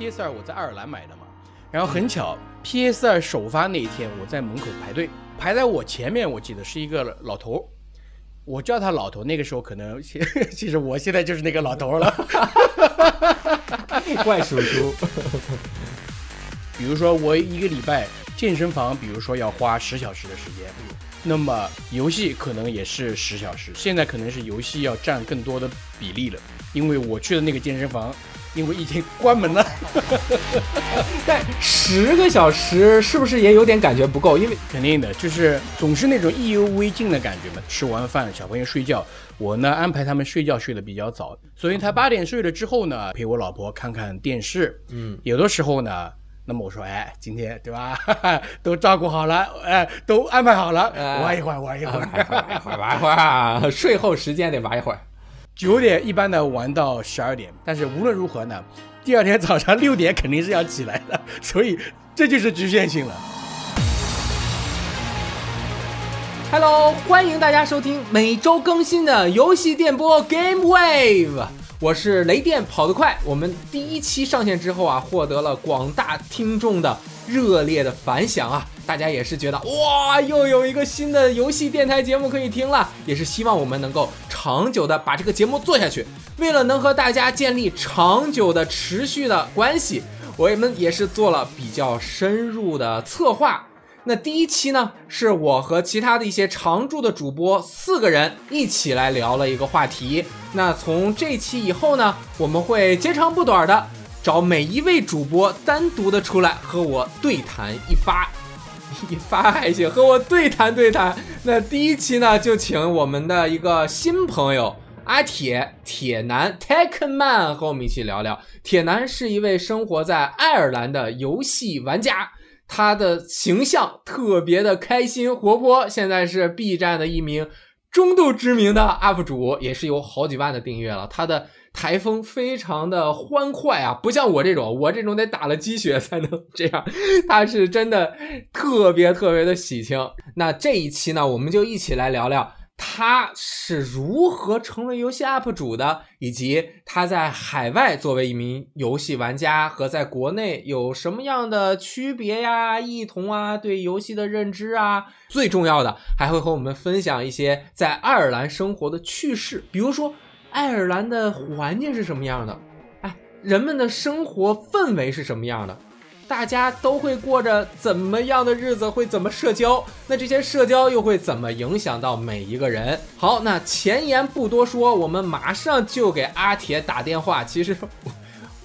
PS 二我在爱尔兰买的嘛，然后很巧，PS 二首发那一天我在门口排队，排在我前面，我记得是一个老头，我叫他老头，那个时候可能其实我现在就是那个老头了，怪叔叔。比如说我一个礼拜健身房，比如说要花十小时的时间，那么游戏可能也是十小时，现在可能是游戏要占更多的比例了，因为我去的那个健身房。因为已经关门了，但十个小时是不是也有点感觉不够？因为肯定的，就是总是那种意犹未尽的感觉嘛。吃完饭，小朋友睡觉，我呢安排他们睡觉睡得比较早，所以他八点睡了之后呢，陪我老婆看看电视。嗯，有的时候呢，那么我说，哎，今天对吧，都照顾好了，哎，都安排好了，玩一会儿，玩一会儿，玩一会儿，玩一会儿，睡后时间得玩一会儿。九点一般的玩到十二点，但是无论如何呢，第二天早上六点肯定是要起来的，所以这就是局限性了。Hello，欢迎大家收听每周更新的游戏电波 Game Wave，我是雷电跑得快。我们第一期上线之后啊，获得了广大听众的。热烈的反响啊！大家也是觉得哇，又有一个新的游戏电台节目可以听了，也是希望我们能够长久的把这个节目做下去。为了能和大家建立长久的、持续的关系，我们也是做了比较深入的策划。那第一期呢，是我和其他的一些常驻的主播四个人一起来聊了一个话题。那从这期以后呢，我们会接长不短的。找每一位主播单独的出来和我对谈一发，一发还行，和我对谈对谈。那第一期呢，就请我们的一个新朋友阿铁铁男 Techman 和我们一起聊聊。铁男是一位生活在爱尔兰的游戏玩家，他的形象特别的开心活泼，现在是 B 站的一名中度知名的 UP 主，也是有好几万的订阅了。他的。台风非常的欢快啊，不像我这种，我这种得打了鸡血才能这样。他是真的特别特别的喜庆。那这一期呢，我们就一起来聊聊他是如何成为游戏 UP 主的，以及他在海外作为一名游戏玩家和在国内有什么样的区别呀、异同啊、对游戏的认知啊。最重要的，还会和我们分享一些在爱尔兰生活的趣事，比如说。爱尔兰的环境是什么样的？哎，人们的生活氛围是什么样的？大家都会过着怎么样的日子？会怎么社交？那这些社交又会怎么影响到每一个人？好，那前言不多说，我们马上就给阿铁打电话。其实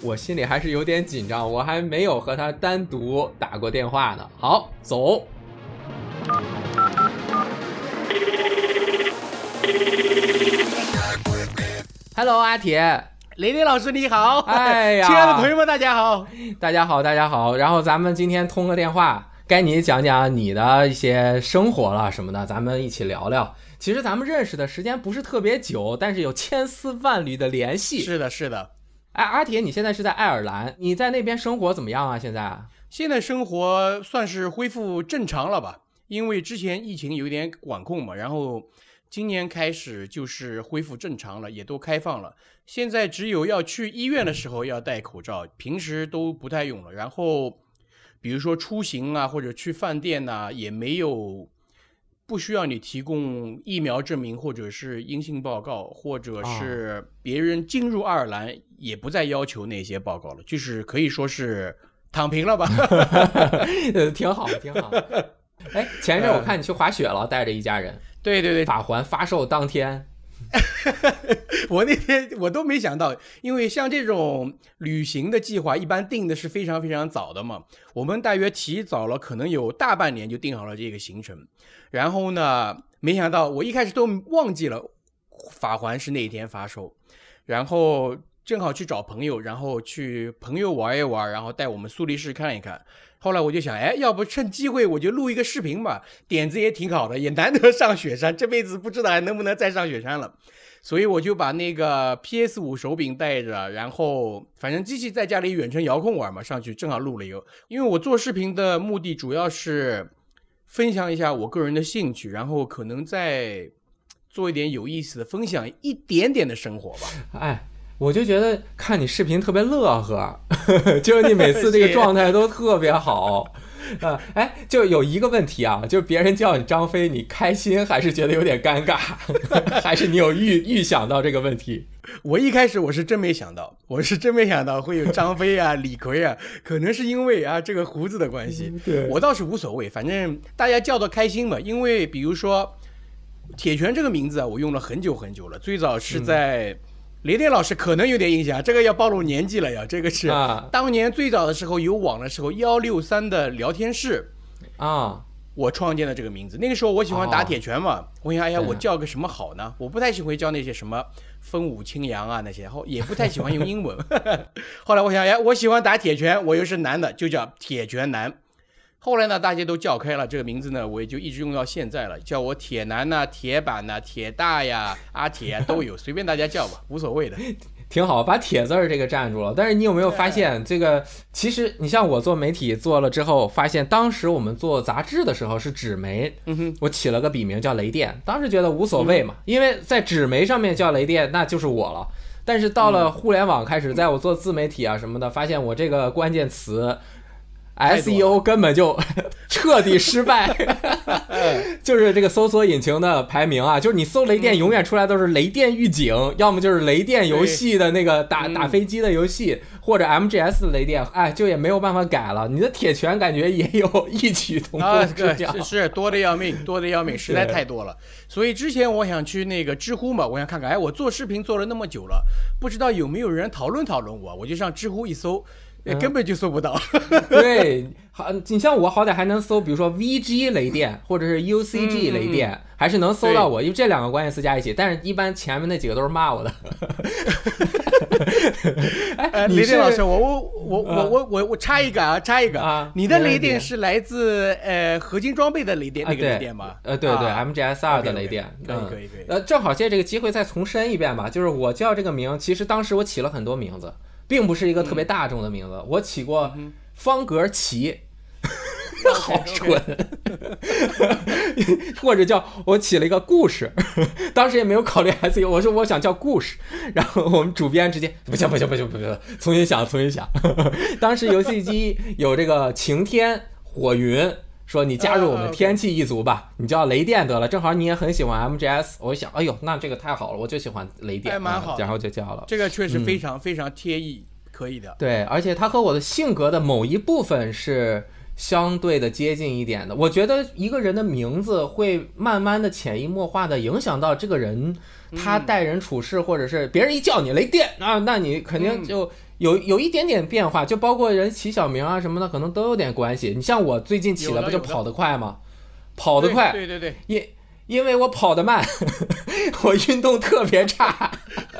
我心里还是有点紧张，我还没有和他单独打过电话呢。好，走。Hello，阿铁，雷雷老师你好，哎呀，亲爱的朋友们大家好，大家好，大家好。然后咱们今天通个电话，该你讲讲你的一些生活了什么的，咱们一起聊聊。其实咱们认识的时间不是特别久，但是有千丝万缕的联系。是的，是的。哎，阿铁，你现在是在爱尔兰，你在那边生活怎么样啊？现在？现在生活算是恢复正常了吧？因为之前疫情有点管控嘛，然后。今年开始就是恢复正常了，也都开放了。现在只有要去医院的时候要戴口罩，平时都不太用了。然后，比如说出行啊，或者去饭店呐，也没有不需要你提供疫苗证明或者是阴性报告，或者是别人进入爱尔兰也不再要求那些报告了，就是可以说是躺平了吧？挺好，挺好。哎，前一阵我看你去滑雪了，带着一家人。对对对，法环发售当天，我那天我都没想到，因为像这种旅行的计划，一般定的是非常非常早的嘛。我们大约提早了，可能有大半年就定好了这个行程。然后呢，没想到我一开始都忘记了法环是那一天发售，然后正好去找朋友，然后去朋友玩一玩，然后带我们苏黎世看一看。后来我就想，哎，要不趁机会我就录一个视频吧，点子也挺好的，也难得上雪山，这辈子不知道还能不能再上雪山了。所以我就把那个 PS 五手柄带着，然后反正机器在家里远程遥控玩嘛，上去正好录了一个。因为我做视频的目的主要是分享一下我个人的兴趣，然后可能再做一点有意思的分享，一点点的生活吧。哎。我就觉得看你视频特别乐呵，就是你每次这个状态都特别好。啊，哎，就有一个问题啊，就是别人叫你张飞，你开心还是觉得有点尴尬，还是你有预预想到这个问题？我一开始我是真没想到，我是真没想到会有张飞啊、李逵啊，可能是因为啊这个胡子的关系。对我倒是无所谓，反正大家叫的开心嘛。因为比如说铁拳这个名字啊，我用了很久很久了，最早是在。雷电老师可能有点印象，这个要暴露年纪了呀。这个是啊当年最早的时候有网的时候，幺六三的聊天室，啊，我创建的这个名字。那个时候我喜欢打铁拳嘛，我想哎呀，我叫个什么好呢？我不太喜欢叫那些什么风舞清扬啊那些，后也不太喜欢用英文。后来我想，哎，我喜欢打铁拳，我又是男的，就叫铁拳男。后来呢，大家都叫开了这个名字呢，我也就一直用到现在了，叫我铁男呐、铁板呐、铁大呀、阿铁啊都有，随便大家叫吧，无所谓的。挺好，把铁字儿这个占住了。但是你有没有发现，这个其实你像我做媒体做了之后，发现当时我们做杂志的时候是纸媒，嗯哼，我起了个笔名叫雷电，当时觉得无所谓嘛，因为在纸媒上面叫雷电，那就是我了。但是到了互联网开始，在我做自媒体啊什么的，发现我这个关键词 SEO 根本就 彻底失败，就是这个搜索引擎的排名啊，就是你搜雷电，永远出来都是雷电预警，要么就是雷电游戏的那个打嗯。打飞机的游戏，或者 MGS 的雷电，哎，就也没有办法改了。你的铁拳感觉也有异曲同啊，工之妙。个是是多的要命，多的要命，实在太多了。所以之前我想去那个知乎嘛，我想看看，哎，我做视频做了那么久了，不知道有没有人讨论讨论我，我就上知乎一搜，呃嗯根本就搜不到。对，好，你像我好歹还能搜，比如说 VG 雷电或者是 UCG 嗯雷电，还是能搜到我，因为这两个关键词加一起。但是，一般前面那几个都是骂我的。哎，呃，你是雷电老师，我我我我啊我我我插一个啊，插一个啊你的雷电是来自呃合金装备的雷电啊，那个雷电吗？呃，对对啊，MGS 二的雷电，可以嗯可以可以。呃，正好借这个机会再重申一遍吧，就是我叫这个名，其实当时我起了很多名字，并不是一个特别大众的名字，我起过嗯方格奇。好蠢，或者叫我起了一个故事，当时也没有考虑 SEO，我说我想叫故事，然后我们主编直接不行不行不行不行，重新想重新想。当时游戏机有这个晴天火云，说你加入我们天气一族吧，你叫雷电得了，正好你也很喜欢 MGS，我一想，哎呦，那这个太好了，我就喜欢雷电，然后就叫了。这个确实嗯非常非常贴意，可以的。对，而且它和我的性格的某一部分是相对的接近一点的。我觉得一个人的名字会慢慢的潜移默化的影响到这个人他待人处事，或者是别人一叫你雷电啊，那你肯定嗯就有有一点点变化，就包括人起小名啊什么的，可能都有点关系。你像我最近起有的不就跑得快吗？跑得快，对对对对，因因为我跑得慢，我运动特别差，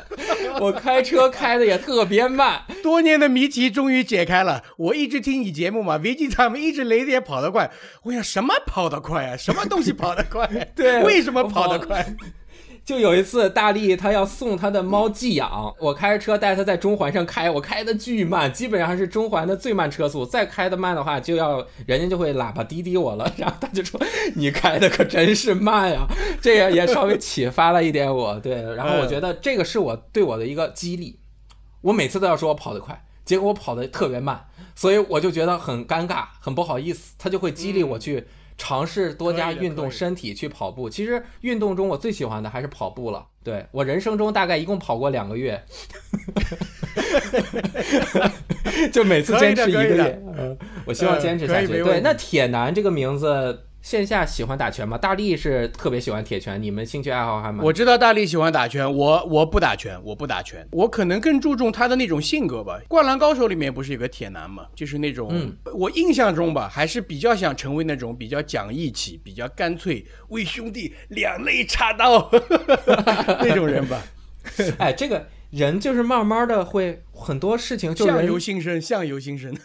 我开车开的也特别慢。多年的谜题终于解开了。我一直听你节目嘛，VG 他们一直雷电跑得快，我想什么跑得快啊？什么东西跑得快？对为什么跑得快？就有一次，大力他要送他的猫寄养，我开着车带他在中环上开，我开的巨慢，基本上是中环的最慢车速。再开的慢的话，就要人家就会喇叭滴滴我了。然后他就说：“你开的可真是慢呀！” 这个也稍微启发了一点我。对，然后我觉得这个是我对我的一个激励。我每次都要说我跑得快，结果我跑得特别慢，所以我就觉得很尴尬，很不好意思。他就会激励我去尝试多加运动身体，去跑步。其实运动中我最喜欢的还是跑步了。对我人生中大概一共跑过两个月，就每次坚持一个月。嗯，我希望坚持下去。对，那铁男这个名字，线下喜欢打拳吗？大力是特别喜欢铁拳，你们兴趣爱好还蛮我知道大力喜欢打拳，我我不打拳，我不打拳，我可能更注重他的那种性格吧。灌篮高手里面不是有个铁男嘛，就是那种，嗯我印象中吧，还是比较想成为那种比较讲义气、比较干脆，为兄弟两肋插刀 那种人吧。哎，这个人就是慢慢的会很多事情就相人由心生，相由心生，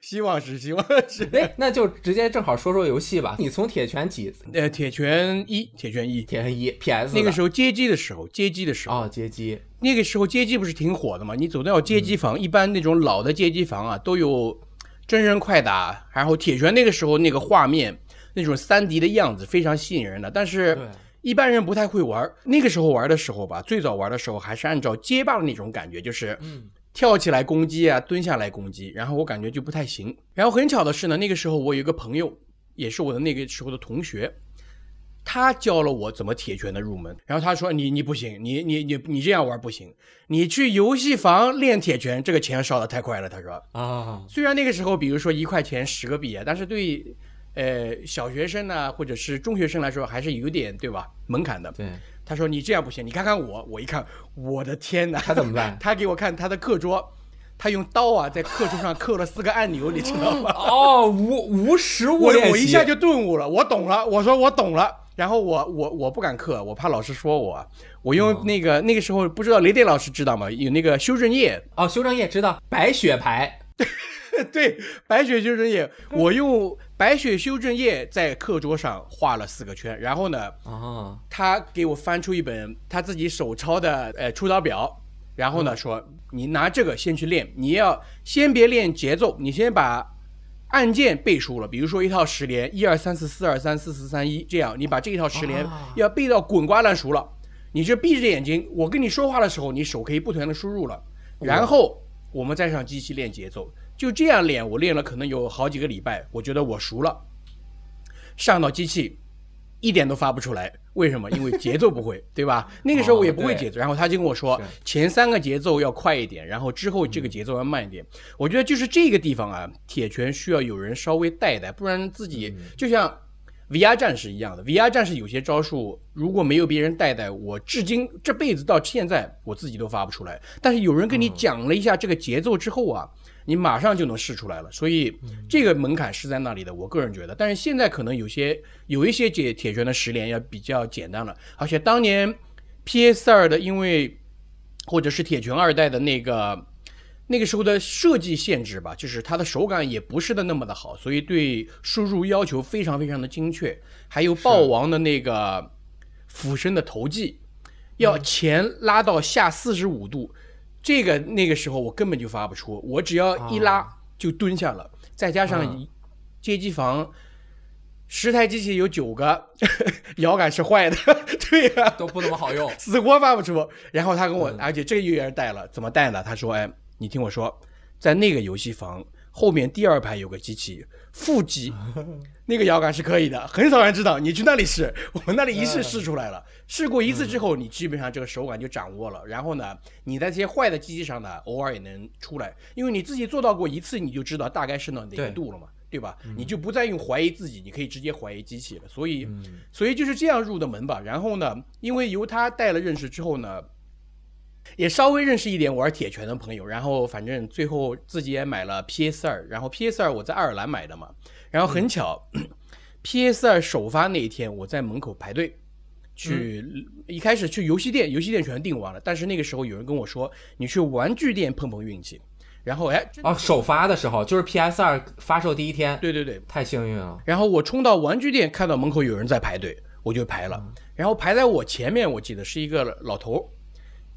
希望是希望是。哎，那就直接正好说说游戏吧。你从铁拳几？呃，铁拳一，铁拳一，铁拳一 PS 那个时候街机的时候，街机的时候，哦，街机那个时候街机不是挺火的嘛？你走到街机房，一般那种老的街机房啊，都有真人快打，然后铁拳那个时候那个画面，那种三 D 的样子非常吸引人的。但是对一般人不太会玩。那个时候玩的时候吧，最早玩的时候还是按照街霸的那种感觉，就是嗯跳起来攻击啊，蹲下来攻击，然后我感觉就不太行。然后很巧的是呢，那个时候我有一个朋友，也是我的那个时候的同学，他教了我怎么铁拳的入门。然后他说：“你你不行，你你你你这样玩不行，你去游戏房练铁拳，这个钱烧的太快了。”他说。啊，虽然那个时候，比如说一块钱十个币啊，但是对呃小学生呢，或者是中学生来说，还是有点对吧门槛的。对，他说你这样不行，你看看我，我一看，我的天哪，他怎么办他给我看他的课桌，他用刀啊在课桌上刻了四个按钮，你知道吗？哦，无无实物我我一下就顿悟了，我懂了，我说我懂了。然后我我我不敢刻，我怕老师说我。我用那个、那个时候不知道雷电老师知道吗？有那个修正液，哦，修正液知道，白雪牌，对，白雪修正液，我用白雪修正液在课桌上画了四个圈，然后呢，啊，他给我翻出一本他自己手抄的呃出导表，然后呢说你拿这个先去练，你要先别练节奏，你先把按键背熟了，比如说一套十连，一二三四四二三四四三一，这样你把这一套十连啊要背到滚瓜烂熟了，你就闭着眼睛，我跟你说话的时候，你手可以不停的输入了，然后我们再上机器练节奏，就这样练，我练了可能有好几个礼拜，我觉得我熟了，上到机器一点都发不出来，为什么？因为节奏不会，对吧？那个时候我也不会节奏，然后他就跟我说，前三个节奏要快一点，然后之后这个节奏要慢一点。我觉得就是这个地方啊，铁拳需要有人稍微带带，不然自己就像 VR 战士一样的。VR 战士有些招数如果没有别人带带，我至今这辈子到现在我自己都发不出来。但是有人跟你讲了一下这个节奏之后啊，你马上就能试出来了。所以这个门槛是在那里的，我个人觉得。但是现在可能有些有一些铁铁拳的十连要比较简单了，而且当年 PS 二的因为或者是铁拳二代的那个那个时候的设计限制吧，就是它的手感也不是的那么的好，所以对输入要求非常非常的精确。还有豹王的那个俯身的投技，要前拉到下四十五度，这个那个时候我根本就发不出，我只要一拉就蹲下了，再加上嗯街机房。十台机器有九个 摇杆是坏的，对呀、都不怎么好用。死活发不出。然后他跟我，嗯而且这个又有人带了，怎么带呢？他说：“哎，你听我说，在那个游戏房后面第二排有个机器，副机，那个摇杆是可以的，很少人知道。你去那里试，我们那里一试试出来了。试过一次之后，你基本上这个手感就掌握了。然后呢，你在这些坏的机器上呢，偶尔也能出来，因为你自己做到过一次，你就知道大概是到哪度了嘛。”对吧？你就不再用怀疑自己，你可以直接怀疑机器了。所以，嗯所以就是这样入的门吧。然后呢，因为由他带了认识之后呢，也稍微认识一点玩铁拳的朋友，然后反正最后自己也买了 PS 二，然后 PS 二我在爱尔兰买的嘛，然后很巧、p s 二首发那一天我在门口排队。去、一开始去游戏店，游戏店全订完了，但是那个时候有人跟我说，你去玩具店碰碰运气，然后哎，哦，首发的时候就是 PS 二发售第一天，对对对，太幸运了。然后我冲到玩具店，看到门口有人在排队，我就排了。然后排在我前面，我记得是一个老头，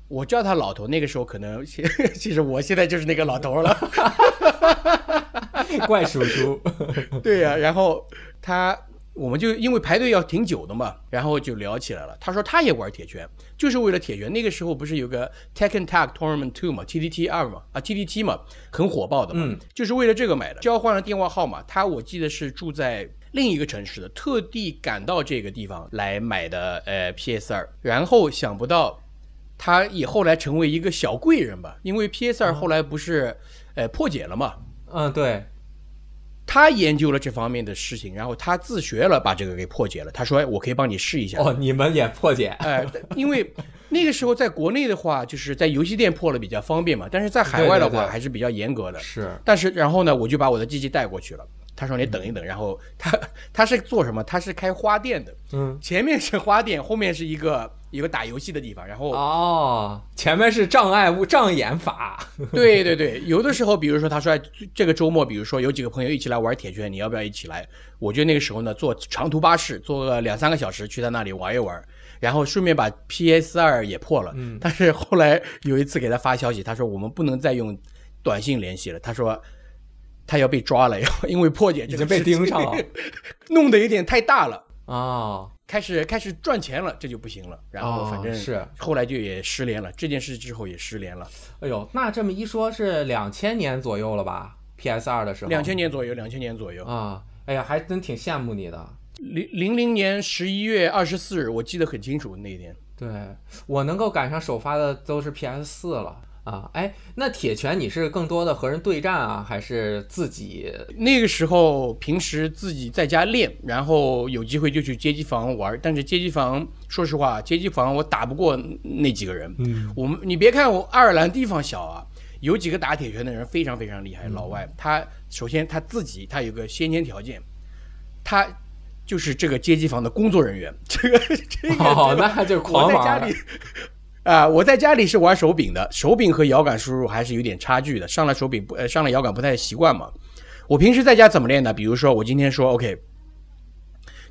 我叫他老头。那个时候可能，其 其实我现在就是那个老头儿了。怪叔叔，对呀、然后他，我们就因为排队要挺久的嘛，然后就聊起来了。他说他也玩铁拳，就是为了铁拳。那个时候不是有个 Tekken Tag Tournament Two 嘛，TTT 二嘛，啊 TTT 嘛，很火爆的嘛，嗯就是为了这个买的。交换了电话号码，他我记得是住在另一个城市的，特地赶到这个地方来买的呃 PS 二，然后想不到。他也后来成为一个小贵人吧，因为 PS 二后来不是，呃破解了嘛，嗯，对，他研究了这方面的事情，然后他自学了，把这个给破解了。他说：“哎，我可以帮你试一下。哦，你们也破解，哎，因为 那个时候在国内的话，就是在游戏店破了比较方便嘛，但是在海外的话还是比较严格的。是但是然后呢，我就把我的机器带过去了。他说你等一等，然后他 他是做什么？他是开花店的，嗯，前面是花店，后面是一个一个打游戏的地方。然后哦，前面是障碍物障眼法，对对对，有的时候，比如说他说哎这个周末，比如说有几个朋友一起来玩铁拳，你要不要一起来？我觉得那个时候呢，坐长途巴士，坐个两三个小时去他那里玩一玩，然后顺便把 PS 二也破了。嗯但是后来有一次给他发消息，他说我们不能再用短信联系了，他说。他要被抓了，因为破解这个已经被盯上了，弄得有点太大了。哦，开始开始赚钱了，这就不行了。然后反正哦是后来就也失联了，这件事之后也失联了。哎呦，那这么一说，是两千年左右了吧？PS 二的时候，两千年左右，两千年左右，啊，哎呀，还真挺羡慕你的。零零零年十一月二十四日，我记得很清楚那一天。对我能够赶上首发的都是 PS 四了啊。哎，那铁拳你是更多的和人对战啊，还是自己？那个时候平时自己在家练，然后有机会就去街机房玩。但是街机房，说实话，街机房我打不过那几个人。嗯，我们你别看我爱尔兰地方小啊，有几个打铁拳的人非常非常厉害。老外他首先他自己他有个先天条件，他就是这个街机房的工作人员。这个这个哦，那就是狂玩我在家里。啊、我在家里是玩手柄的，手柄和摇杆输入还是有点差距的，上了手柄不，呃，上了摇杆不太习惯嘛。我平时在家怎么练呢？比如说，我今天说 OK，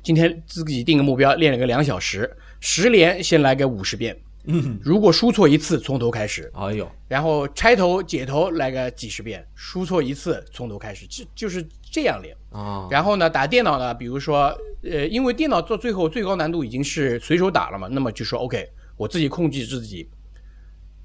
今天自己定个目标，练了个两小时，十连先来个五十遍，嗯，如果输错一次，从头开始，哎呦，然后拆头解头来个几十遍，输错一次从头开始，就就是这样练。啊，然后呢，打电脑呢，比如说，呃，因为电脑做最后最高难度已经是随手打了嘛，那么就说 OK，我自己控制自己，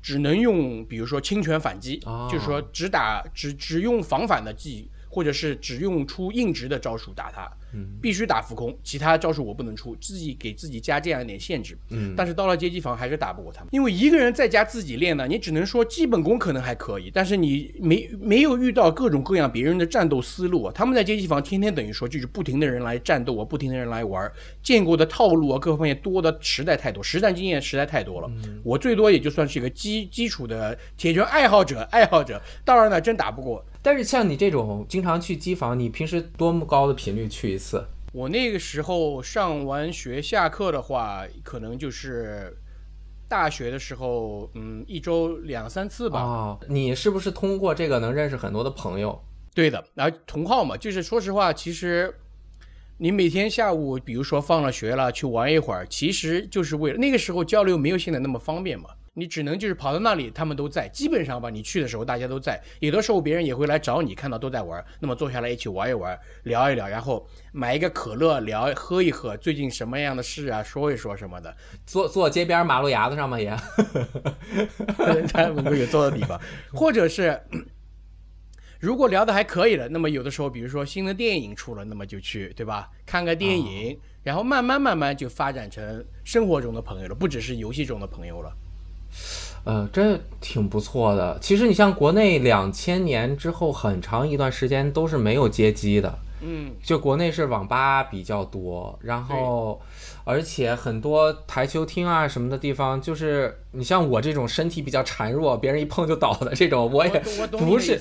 只能用比如说轻拳反击，哦。就是说只打只只用防反的技，或者是只用出硬直的招数打他，嗯必须打浮空，其他招数我不能出，自己给自己加这样一点限制。嗯，但是到了街机房还是打不过他们，因为一个人在家自己练呢，你只能说基本功可能还可以，但是你没没有遇到各种各样别人的战斗思路啊。他们在街机房天天等于说就是不停的人来战斗啊，不停的人来玩，见过的套路啊各方面多的实在太多，实战经验实在太多了。我最多也就算是一个基基础的铁拳爱好者，爱好者，当然呢真打不过。但是像你这种经常去机房，你平时多么高的频率去一次？我那个时候上完学下课的话，可能就是大学的时候，嗯，一周两三次吧。哦，你是不是通过这个能认识很多的朋友？对的，然后同号嘛，就是说实话，其实你每天下午，比如说放了学了去玩一会儿，其实就是为了那个时候交流没有现在那么方便嘛。你只能就是跑到那里，他们都在，基本上吧，你去的时候大家都在，有的时候别人也会来找你，看到都在玩，那么坐下来一起玩一玩，聊一聊，然后买一个可乐聊喝一喝，最近什么样的事啊，说一说什么的，坐坐街边马路牙子上吗？也他们会有坐的地方，或者是。如果聊得还可以了，那么有的时候，比如说新的电影出了，那么就去，对吧？看个电影，然后慢慢慢慢就发展成生活中的朋友了，不只是游戏中的朋友了。呃，这挺不错的。其实你像国内两千年之后很长一段时间都是没有街机的，嗯，就国内是网吧比较多，然后而且很多台球厅啊什么的地方，就是你像我这种身体比较孱弱，别人一碰就倒的这种，我也不是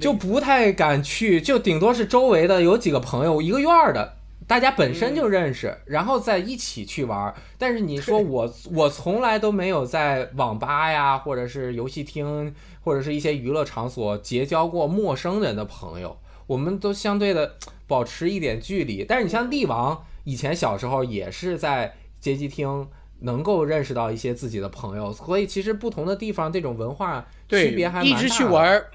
就不太敢去，就顶多是周围的有几个朋友一个院儿的，大家本身就认识，然后再一起去玩儿。但是你说我我从来都没有在网吧呀，或者是游戏厅，或者是一些娱乐场所结交过陌生人的朋友，我们都相对的保持一点距离。但是你像帝王，以前小时候也是在街机厅。能够认识到一些自己的朋友，所以其实不同的地方这种文化区别还蛮大的。一直去玩儿，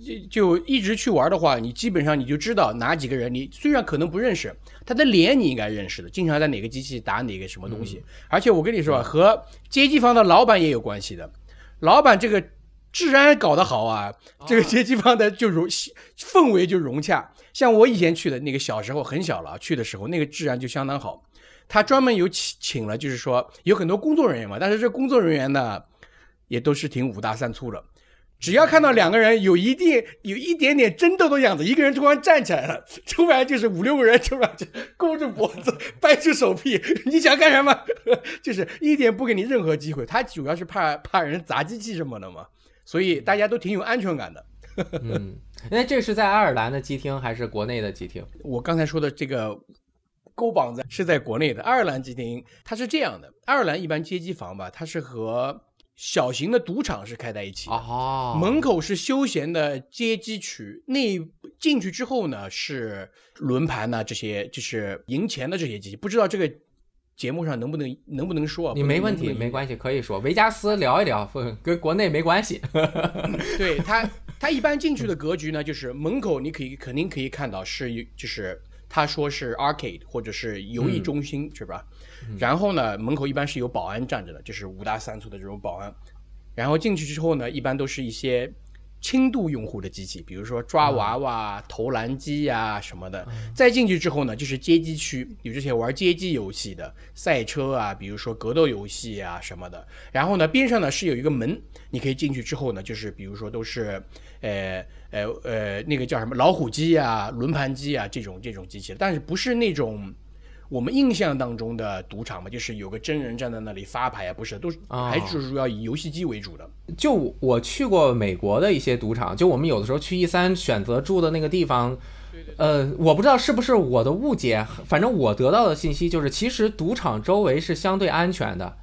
就就一直去玩的话，你基本上你就知道哪几个人，你虽然可能不认识，他的脸你应该认识的，经常在哪个机器打哪个什么东西。而且我跟你说啊，和街机房的老板也有关系的，老板这个治安搞得好啊，这个街机房的就融 氛围就融洽。像我以前去的那个小时候很小了，去的时候那个治安就相当好。他专门有请请了，就是说有很多工作人员嘛，但是这工作人员呢，也都是挺五大三粗的。只要看到两个人有一定有一点点争斗的样子，一个人突然站起来了，突然就是五六个人突然就勾着脖子，掰出手臂，你想干什么？就是一点不给你任何机会。他主要是怕怕人砸机器什么的嘛，所以大家都挺有安全感的。嗯，那这是在爱尔兰的机厅还是国内的机厅？我刚才说的这个勾膀子是在国内的，爱尔兰机厅它是这样的，爱尔兰一般街机房吧，它是和小型的赌场是开在一起的。哦，门口是休闲的街机区，内进去之后呢是轮盘呐、这些就是赢钱的这些机器，不知道这个节目上能不能能不能说啊？你没问题，没。关系，可以说维加斯聊一聊，跟国内没关系。对他，他一般进去的格局呢，就是门口你可以肯定可以看到是有就是他说是 arcade 或者是游艺中心，是吧？然后呢，门口一般是有保安站着的，就是五大三粗的这种保安。然后进去之后呢，一般都是一些轻度用户的机器，比如说抓娃娃、投篮机呀、什么的。再进去之后呢，就是街机区，有这些玩街机游戏的赛车啊，比如说格斗游戏啊什么的。然后呢，边上呢是有一个门，你可以进去之后呢，就是比如说都是呃呃呃那个叫什么老虎机啊、轮盘机啊这种这种机器，但是不是那种。我们印象当中的赌场嘛，就是有个真人站在那里发牌啊，不是，都是哦还是主要以游戏机为主的。就我去过美国的一些赌场，就我们有的时候去一三选择住的那个地方，呃，我不知道是不是我的误解，反正我得到的信息就是，其实赌场周围是相对安全的，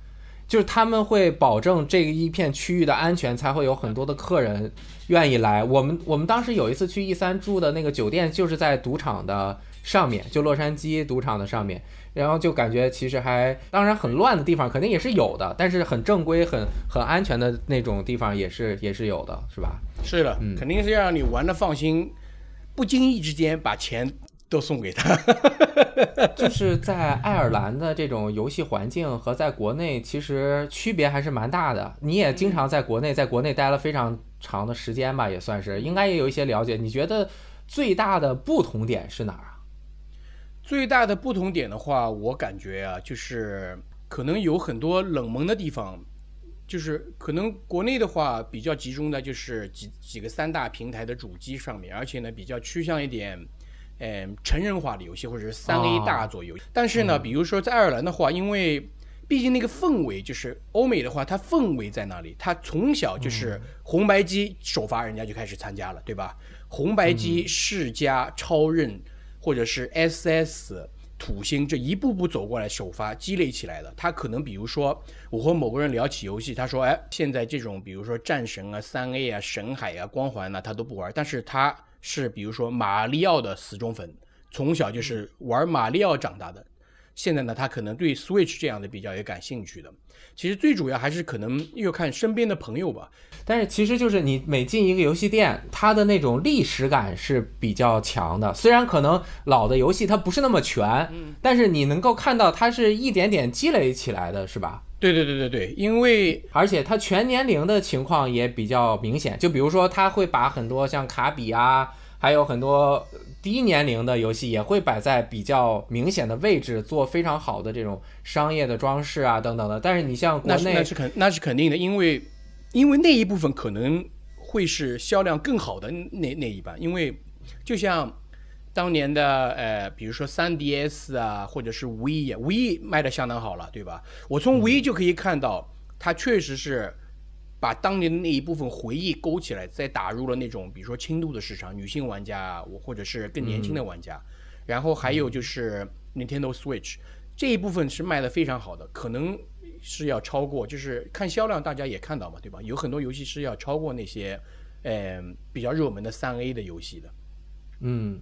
就是他们会保证这一片区域的安全，才会有很多的客人愿意来。我们我们当时有一次去 E 三住的那个酒店，就是在赌场的上面，就洛杉矶赌场的上面。然后就感觉其实还，当然很乱的地方肯定也是有的，但是很正规、很很安全的那种地方也是也是有的，是吧？是的，嗯肯定是要让你玩的放心，不经意之间把钱都送给他。就是在爱尔兰的这种游戏环境和在国内其实区别还是蛮大的。你也经常在国内，在国内待了非常长的时间吧，也算是，应该也有一些了解。你觉得最大的不同点是哪儿啊？最大的不同点的话，我感觉啊，就是可能有很多冷门的地方，就是可能国内的话比较集中的就是几几个三大平台的主机上面，而且呢比较趋向一点。嗯，成人化的游戏或者是三 A 哦大作游戏，但是呢，比如说在爱尔兰的话，因为毕竟那个氛围就是欧美的话，它氛围在那里，它从小就是红白机首发，人家就开始参加了，对吧？红白机、世嘉、超任或者是 SS、土星这一步步走过来首发积累起来的。他可能比如说，我和某个人聊起游戏，他说：“哎，现在这种比如说战神啊、三 A 啊、神海啊、光环呐、他都不玩，但是他是比如说马里奥的死忠粉，从小就是玩马里奥长大的。现在呢，他可能对 Switch 这样的比较也感兴趣的。其实最主要还是可能要看身边的朋友吧。但是其实就是你每进一个游戏店，它的那种历史感是比较强的。虽然可能老的游戏它不是那么全，但是你能够看到它是一点点积累起来的，是吧？对对对对对，因为而且它全年龄的情况也比较明显，就比如说它会把很多像卡比啊，还有很多低年龄的游戏也会摆在比较明显的位置，做非常好的这种商业的装饰啊等等的。但是你像国那是那，是肯那是肯定的，因为因为那一部分可能会是销量更好的那那一版，因为就像当年的呃，比如说 3DS 啊，或者是，Wii 卖的相当好了，对吧？我从 Wii 就可以看到，它确实是把当年的那一部分回忆勾起来，再打入了那种比如说轻度的市场，女性玩家啊，我或者是更年轻的玩家。然后还有就是 Nintendo Switch 这一部分是卖的非常好的，可能是要超过，就是看销量大家也看到嘛，对吧？有很多游戏是要超过那些，呃，比较热门的三 A 的游戏的。嗯，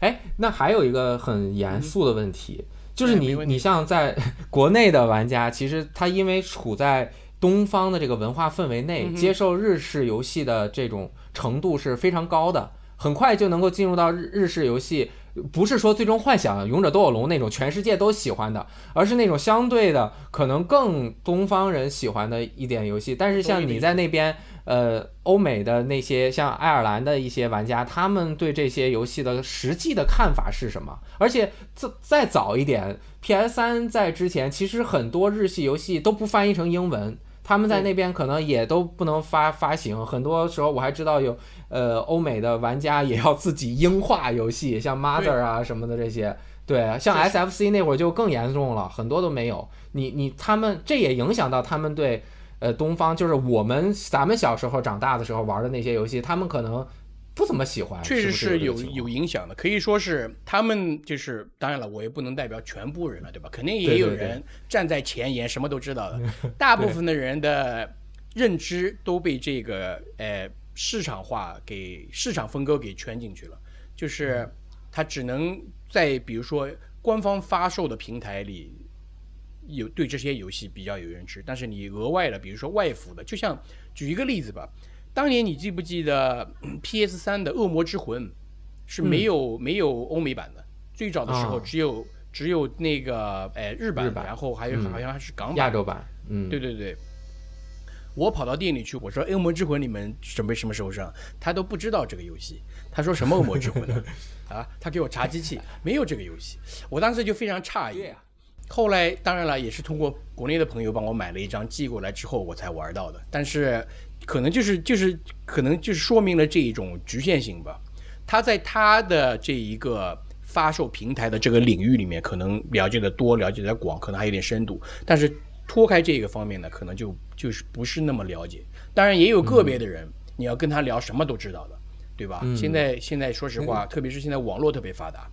哎，那还有一个很严肃的问题，就是你你像在 国内的玩家，其实他因为处在东方的这个文化氛围内，嗯接受日式游戏的这种程度是非常高的，很快就能够进入到日日式游戏。不是说最终幻想、勇者斗恶龙那种全世界都喜欢的，而是那种相对的可能更东方人喜欢的一点游戏。但是像你在那边，呃，欧美的那些像爱尔兰的一些玩家，他们对这些游戏的实际的看法是什么？而且再再早一点，PS 三在之前，其实很多日系游戏都不翻译成英文。他们在那边可能也都不能发发行，很多时候我还知道有呃欧美的玩家也要自己英化游戏，像 Mother 啊什么的这些。对，像 SFC 那会儿就更严重了，很多都没有。你你他们这也影响到他们对呃东方，就是我们咱们小时候长大的时候玩的那些游戏，他们可能不怎么喜欢。确实是有有影响的，可以说是他们就是，当然了，我也不能代表全部人了，对吧？肯定也有人站在前沿，什么都知道的。大部分的人的认知都被这个呃市场化给市场分割给圈进去了，就是他只能在比如说官方发售的平台里有对这些游戏比较有认知，但是你额外的，比如说外服的，就像举一个例子吧，当年你记不记得 PS 三的《恶魔之魂》是没有、没有欧美版的，最早的时候啊只有、只有那个哎日版，日版然后还有、嗯好像还是港版亚洲版，嗯，对对对，我跑到店里去，我说《恶魔之魂》你们准备什么时候上？他都不知道这个游戏。他说什么《恶魔之魂》呢？啊，他给我查机器，没有这个游戏。我当时就非常诧异对。呀后来当然了，也是通过国内的朋友帮我买了一张寄过来之后，我才玩到的。但是可能就是就是可能就是说明了这一种局限性吧。他在他的这一个发售平台的这个领域里面，可能了解的多，了解的广，可能还有点深度。但是脱开这个方面呢，可能就就是不是那么了解。当然也有个别的人，你要跟他聊什么都知道的，对吧？现在现在说实话，特别是现在网络特别发达，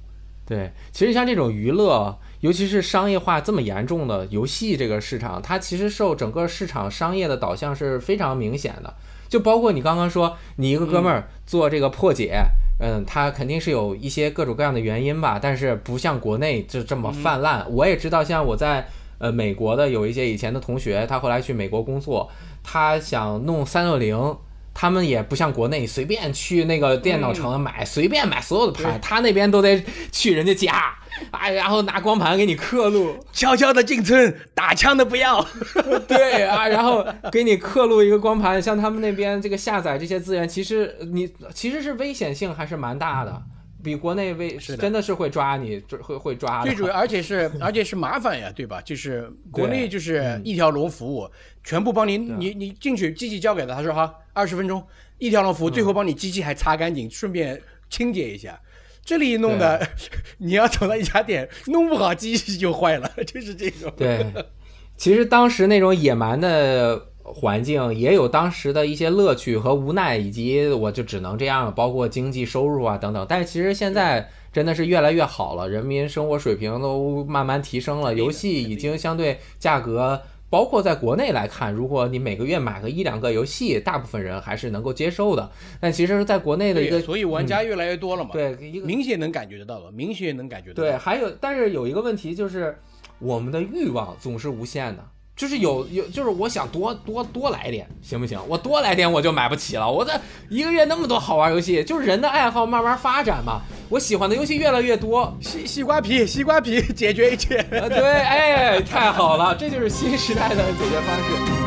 对，其实像这种娱乐，尤其是商业化这么严重的游戏这个市场，它其实受整个市场商业的导向是非常明显的。就包括你刚刚说，你一个哥们儿做这个破解，嗯，他肯定是有一些各种各样的原因吧，但是不像国内就这么泛滥。我也知道，像我在呃美国的有一些以前的同学，他后来去美国工作，他想弄三六零。他们也不像国内随便去那个电脑城买，随便买所有的盘，他那边都得去人家家，哎，然后拿光盘给你刻录，悄悄的进村，打枪的不要。对啊，然后给你刻录一个光盘，像他们那边这个下载这些资源，其实你其实是危险性还是蛮大的，比国内为是真的是会抓你，会会抓。最主要，而且是而且是麻烦呀，对吧？就是国内就是一条龙服务，全部帮你，你你进去机器交给他，他说哈二十分钟一条龙服务，最后帮你机器还擦干净，顺便清洁一下。这里弄的，你要走到一家店，弄不好机器就坏了，就是这种。对，其实当时那种野蛮的环境也有当时的一些乐趣和无奈，以及我就只能这样了，包括经济收入啊等等。但是其实现在真的是越来越好了，人民生活水平都慢慢提升了，游戏已经相对价格。包括在国内来看，如果你每个月买个一两个游戏，大部分人还是能够接受的。但其实，在国内的一个所以玩家越来越多了嘛。，对一个明显能感觉得到了，明显能感觉得到。对，，还有，但是有一个问题就是，我们的欲望总是无限的，就是有有，就是我想多多多来点，行不行？我多来点我就买不起了。我这一个月那么多好玩游戏，就是人的爱好慢慢发展嘛。我喜欢的游戏越来越多，西西瓜皮，西瓜皮解决一切。呃，对，哎，太好了，这就是新时代的解决方式。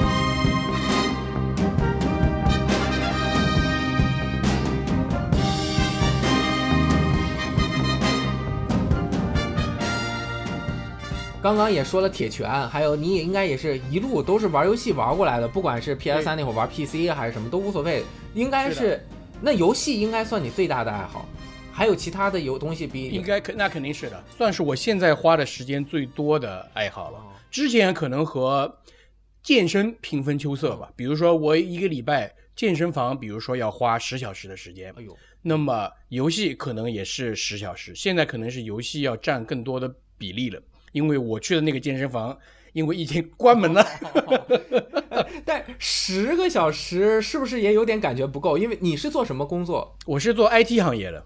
刚刚也说了铁拳，还有你也应该也是一路都是玩游戏玩过来的，不管是 PS 三那会儿玩 PC 还是什么都无所谓，应该是是那游戏应该算你最大的爱好，还有其他的有东西比应该肯那肯定是的，算是我现在花的时间最多的爱好了。哦。之前可能和健身平分秋色吧，比如说我一个礼拜健身房，比如说要花十小时的时间，哎呦，那么游戏可能也是十小时，现在可能是游戏要占更多的比例了，因为我去的那个健身房，因为已经关门了。但十个小时是不是也有点感觉不够？因为你是做什么工作？我是做 IT 行业的，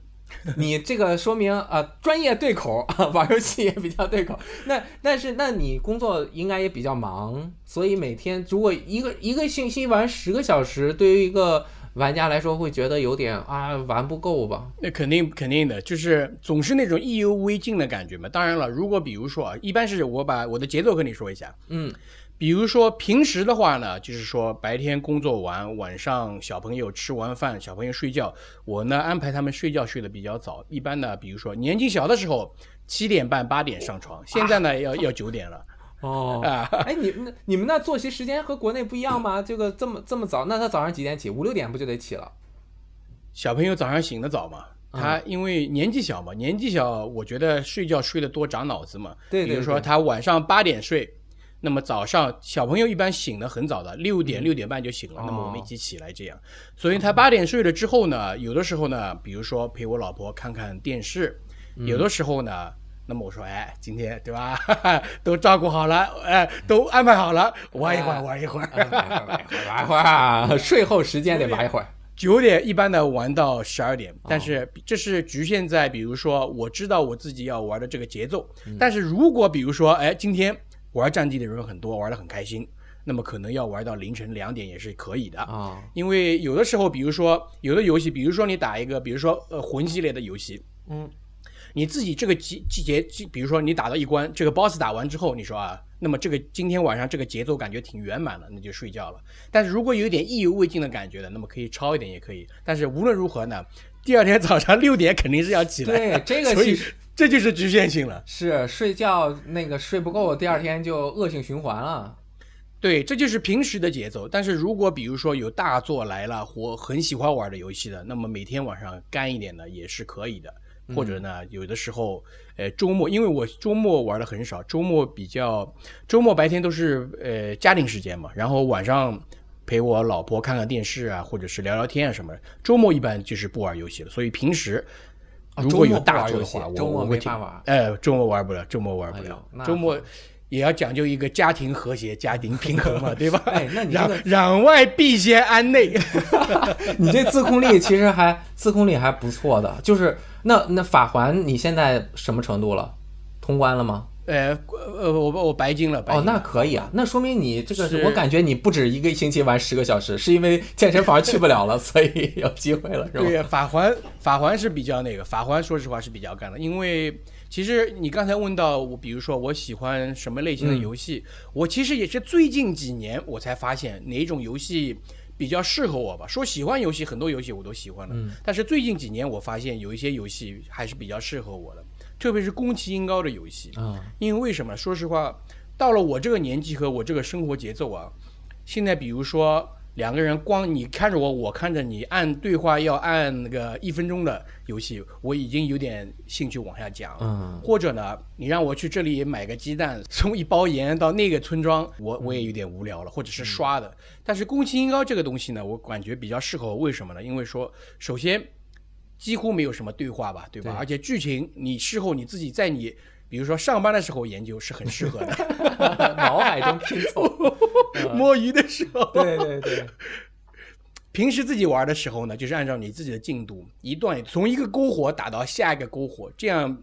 你这个说明啊、呃专业对口啊，玩游戏也比较对口。那但是那你工作应该也比较忙，所以每天如果一个一个星期玩十个小时，对于一个玩家来说会觉得有点啊玩不够吧？那肯定肯定的，就是总是那种意犹未尽的感觉嘛。当然了，如果比如说啊，一般是我把我的节奏跟你说一下，嗯，比如说平时的话呢，就是说白天工作完，晚上小朋友吃完饭，小朋友睡觉，我呢安排他们睡觉睡得比较早。一般呢，比如说年纪小的时候七点半八点上床，现在呢要要九点了哦，啊。哎，你们那你们那作息时间和国内不一样吗？这个这么这么早，那他早上几点起？五六点不就得起了？小朋友早上醒得早嘛，他因为年纪小嘛，年纪小，我觉得睡觉睡得多长脑子嘛。对对比如说他晚上八点睡，那么早上小朋友一般醒得很早的，六点六点半就醒了，那么我们一起起来这样。所以他八点睡了之后呢，有的时候呢，比如说陪我老婆看看电视，有的时候呢。那么我说，哎，今天对吧，都照顾好了，哎，都安排好了，玩一会儿，玩一会儿。玩一会儿啊，睡后时间得玩一会儿。九点一般的玩到十二点，但是这是局限在，比如说我知道我自己要玩的这个节奏，但是如果比如说，哎，今天玩战地的人很多，玩的很开心，那么可能要玩到凌晨两点也是可以的。啊，因为有的时候，比如说有的游戏，比如说你打一个，比如说呃魂系列的游戏，嗯，你自己这个季季节，比如说你打到一关，这个 boss 打完之后，你说啊，那么这个今天晚上这个节奏感觉挺圆满了，那就睡觉了。但是如果有点意犹未尽的感觉的，那么可以超一点也可以。但是无论如何呢，第二天早上六点肯定是要起来。对，这个所以其实这就是局限性了。是睡觉那个睡不够，第二天就恶性循环了。对，这就是平时的节奏。但是如果比如说有大作来了，或很喜欢玩的游戏的，那么每天晚上干一点的也是可以的。或者呢，有的时候，呃，周末，因为我周末玩的很少，周末比较，周末白天都是呃家庭时间嘛，然后晚上陪我老婆看看电视啊，或者是聊聊天啊什么的。周末一般就是不玩游戏了，所以平时如果有大作的话，我会挺没法玩。哎，周末玩不了，周末玩不了周末也要讲究一个家庭和谐、家庭平衡嘛，对吧？哎那你这攘个攘外必先安内。你这自控力其实还自控力还不错的，就是那那法环你现在什么程度了？通关了吗？呃呃，我我白金了，白哦，金了那可以啊，那说明你这个是我感觉你不止一个星期玩十个小时，是因为健身房去不了了，所以有机会了，是吧？对，法环法环是比较那个，法环说实话是比较干的，因为其实你刚才问到我，比如说我喜欢什么类型的游戏，我其实也是最近几年我才发现哪种游戏比较适合我吧。说喜欢游戏，很多游戏我都喜欢了，但是最近几年我发现有一些游戏还是比较适合我的，特别是宫崎英高的游戏。啊，因为为什么？说实话，到了我这个年纪和我这个生活节奏啊，现在比如说两个人光你看着我，我看着你，按对话要按那个一分钟的游戏，我已经有点兴趣往下讲了。嗯，或者呢，你让我去这里买个鸡蛋，送一包盐到那个村庄，我我也有点无聊了，或者是刷的。但是宫崎英高这个东西呢，我感觉比较适合我，为什么呢？因为说，首先几乎没有什么对话吧，对吧？对而且剧情你事后你自己在你比如说上班的时候研究是很适合的，脑海中拼凑，摸鱼的时候，对对对，平时自己玩的时候呢，就是按照你自己的进度，一段从一个篝火打到下一个篝火，这样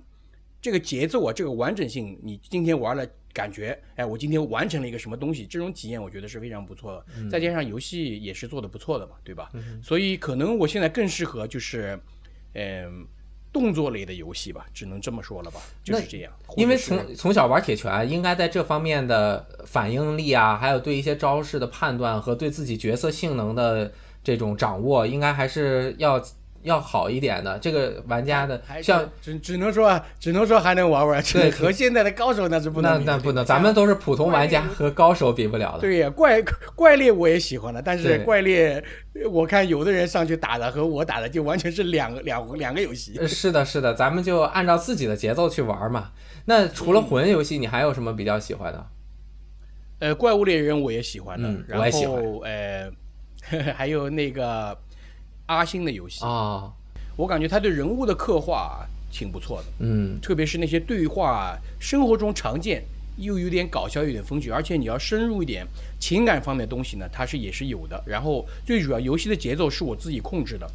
这个节奏啊，这个完整性，你今天玩了。感觉，哎，我今天完成了一个什么东西，这种体验我觉得是非常不错的。再加上游戏也是做的不错的嘛，对吧？所以可能我现在更适合就是，嗯、动作类的游戏吧，只能这么说了吧，就是这样。因为从从小玩铁拳，应该在这方面的反应力啊，还有对一些招式的判断和对自己角色性能的这种掌握，应该还是要要好一点的。这个玩家的像只只能说只能说还能玩玩，对 和现在的高手那是不能那那不能，咱们都是普通玩家，和高手比不了的。对呀，怪怪猎我也喜欢的，但是怪猎我看有的人上去打的和我打的就完全是两个两两个游戏。呃是的，是的，咱们就按照自己的节奏去玩嘛。那除了魂游戏，你还有什么比较喜欢的？呃，怪物猎人我也喜欢的，嗯然后呃，还有那个阿星的游戏，啊，我感觉他对人物的刻画挺不错的，嗯，特别是那些对话，生活中常见又有点搞笑，有点风趣，而且你要深入一点情感方面的东西呢，它是也是有的。然后最主要，游戏的节奏是我自己控制的，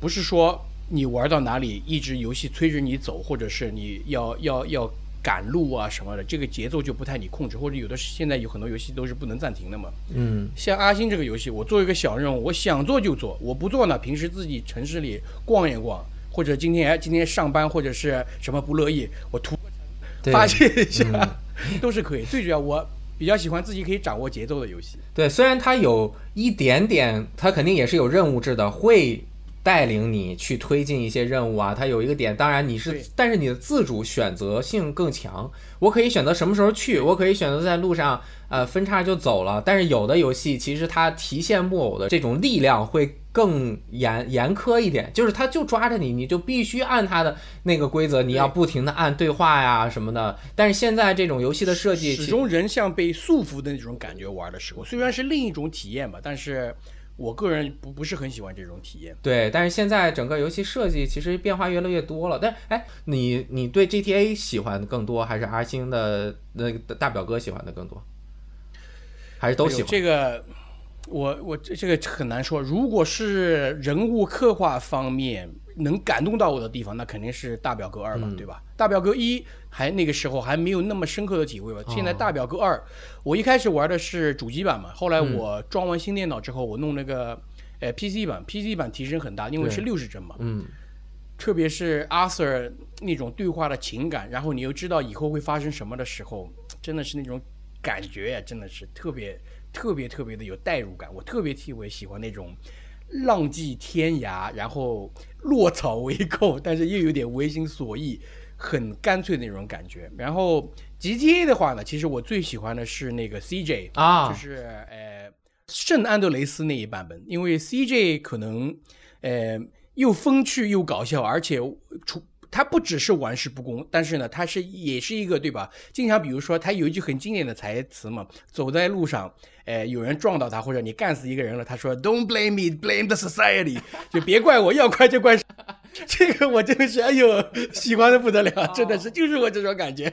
不是说你玩到哪里，一直游戏催着你走，或者是你要要要赶路啊什么的，这个节奏就不太你控制，或者有的是现在有很多游戏都是不能暂停的嘛。嗯，像阿星这个游戏，我做一个小任务，我想做就做，我不做呢，平时自己城市里逛一逛，或者今天哎今天上班或者是什么不乐意，我突发泄一下，都是可以。最主要我比较喜欢自己可以掌握节奏的游戏。对，虽然它有一点点，它肯定也是有任务制的，会带领你去推进一些任务啊。它有一个点，当然你是，但是你的自主选择性更强。我可以选择什么时候去，我可以选择在路上呃分叉就走了。但是有的游戏其实它提线木偶的这种力量会更严严苛一点，就是它就抓着你，你就必须按它的那个规则，你要不停的按对话呀什么的。但是现在这种游戏的设计其，始终人像被束缚的那种感觉玩的时候，虽然是另一种体验吧，但是我个人不不是很喜欢这种体验。对，但是现在整个游戏设计其实变化越来越多了。但哎，你你对 GTA 喜欢的更多，还是 R 星的那个大表哥喜欢的更多？还是都喜欢？这个，我我这这个很难说。如果是人物刻画方面能感动到我的地方，那肯定是大表哥二吧，嗯对吧？大表哥一还那个时候还没有那么深刻的体会吧。现在哦大表哥二，我一开始玩的是主机版嘛，后来嗯我装完新电脑之后，我弄那个呃 PC 版，PC 版提升很大，因为是六十帧嘛。嗯，特别是阿 Sir 那种对话的情感，然后你又知道以后会发生什么的时候，真的是那种感觉呀，真的是特别特别特别的有代入感。我特别特别喜欢那种浪迹天涯，然后落草为寇，但是又有点为心所欲，很干脆的那种感觉。然后 GTA 的话呢，其实我最喜欢的是那个 CJ 啊就是呃圣安德雷斯那一版本，因为 CJ 可能呃又风趣又搞笑，而且出。他不只是玩世不恭，但是呢，他是也是一个对吧？经常比如说，他有一句很经典的台词嘛，走在路上，呃，有人撞到他，或者你干死一个人了，他说 "Don't blame me, blame the society"，就别怪我，要怪就怪。这个我真的是，哎呦，喜欢的不得了，真的是，就是我这种感觉。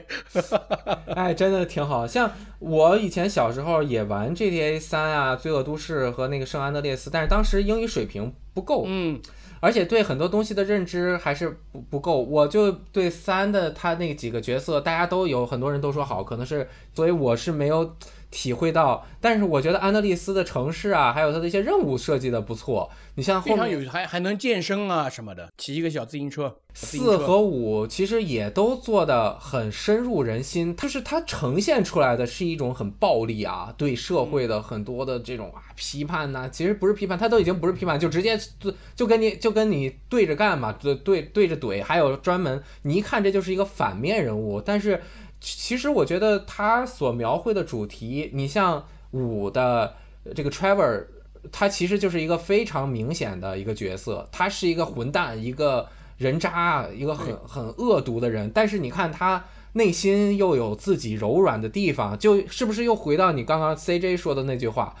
哎，真的挺好像我以前小时候也玩 GTA 三啊，《罪恶都市》和那个《圣安德烈斯》，但是当时英语水平不够，嗯，而且对很多东西的认知还是不不够。我就对三的他那几个角色，大家都有很多人都说好，可能是，所以我是没有体会到。但是我觉得安德利斯的城市啊，还有他的一些任务设计的不错。你像后面有，还还能健身啊什么的，骑一个小自行车。四和五其实也都做的很深入人心，就是它呈现出来的是一种很暴力啊，对社会的很多的这种啊批判呐、其实不是批判，它都已经不是批判，就直接就就跟你就跟你对着干嘛，对对对着怼，还有专门你一看这就是一个反面人物，但是其实我觉得他所描绘的主题，你像五的这个 Trevor。他其实就是一个非常明显的一个角色，他是一个混蛋，一个人渣，一个很很恶毒的人。但是你看他内心又有自己柔软的地方，就是不是又回到你刚刚 CJ 说的那句话，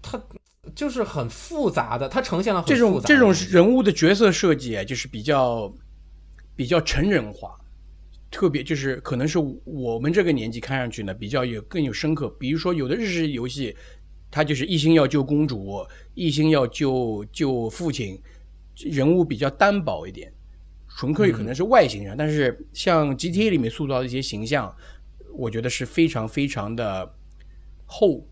他就是很复杂的，他呈现了很这种这种人物的角色设计啊，就是比较比较成人化，特别就是可能是我们这个年纪看上去呢比较有更有深刻。比如说有的日式游戏，它就是一心要救公主，一心要救救父亲，人物比较单薄一点，纯粹可能是外形上。但是像 GTA 里面塑造的一些形象，我觉得是非常非常的厚。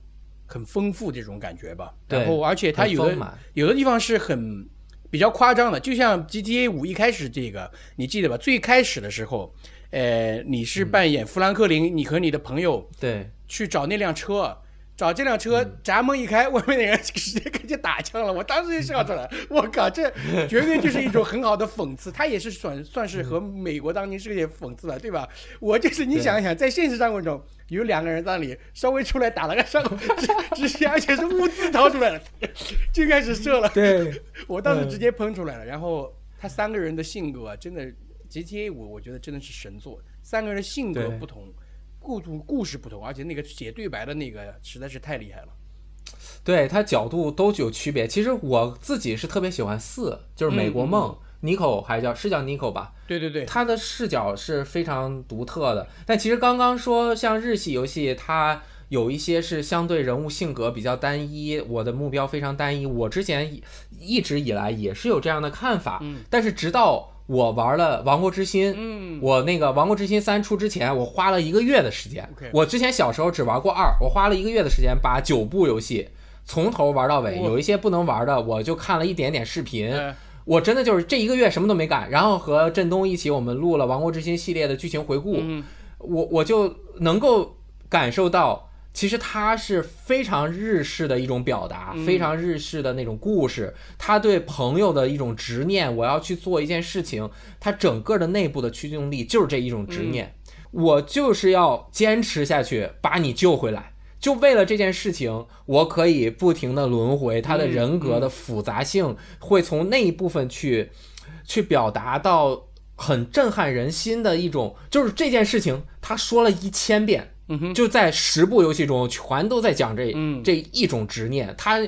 很丰富这种感觉吧，对然后而且它有的有的地方是很比较夸张的，就像 GTA 五一开始这个，你记得吧？最开始的时候，呃，你是扮演富兰克林，你和你的朋友对去找那辆车，找这辆车闸门一开，外面的人直接开始打枪了，我当时就笑出来，我靠，这绝对就是一种很好的讽刺，他也是算算是和美国当今世界讽刺了，对吧？我就是你想一想，在现实生活中，有两个人在那里稍微出来打了个伤，直直接而且是物资掏出来了，就开始射了。对，我当时直接喷出来了。然后他三个人的性格啊真的，GTA 五我觉得真的是神作，三个人性格不同，故故故事不同，而且那个写对白的那个实在是太厉害了。对它角度都有区别。其实我自己是特别喜欢四，就是美国嗯梦。Nico 还叫是叫 Nico 吧？对对对，它的视角是非常独特的。但其实刚刚说像日系游戏，它有一些是相对人物性格比较单一，我的目标非常单一。我之前一一直以来也是有这样的看法，嗯但是直到我玩了《王国之心》，嗯，我那个《王国之心三》出之前，我花了一个月的时间。我之前小时候只玩过二，我花了一个月的时间把九部游戏从头玩到尾，有一些不能玩的，我就看了一点点视频。呃我真的就是这一个月什么都没干，然后和振东一起，我们录了《王国之心》系列的剧情回顾，嗯。我我就能够感受到，其实它是非常日式的一种表达，嗯。非常日式的那种故事，他对朋友的一种执念，我要去做一件事情，他整个的内部的驱动力就是这一种执念，我就是要坚持下去，把你救回来。就为了这件事情，我可以不停的轮回，他的人格的复杂性会从那一部分去去表达到很震撼人心的一种，就是这件事情他说了一千遍，就在十部游戏中全都在讲这、嗯这一种执念，他。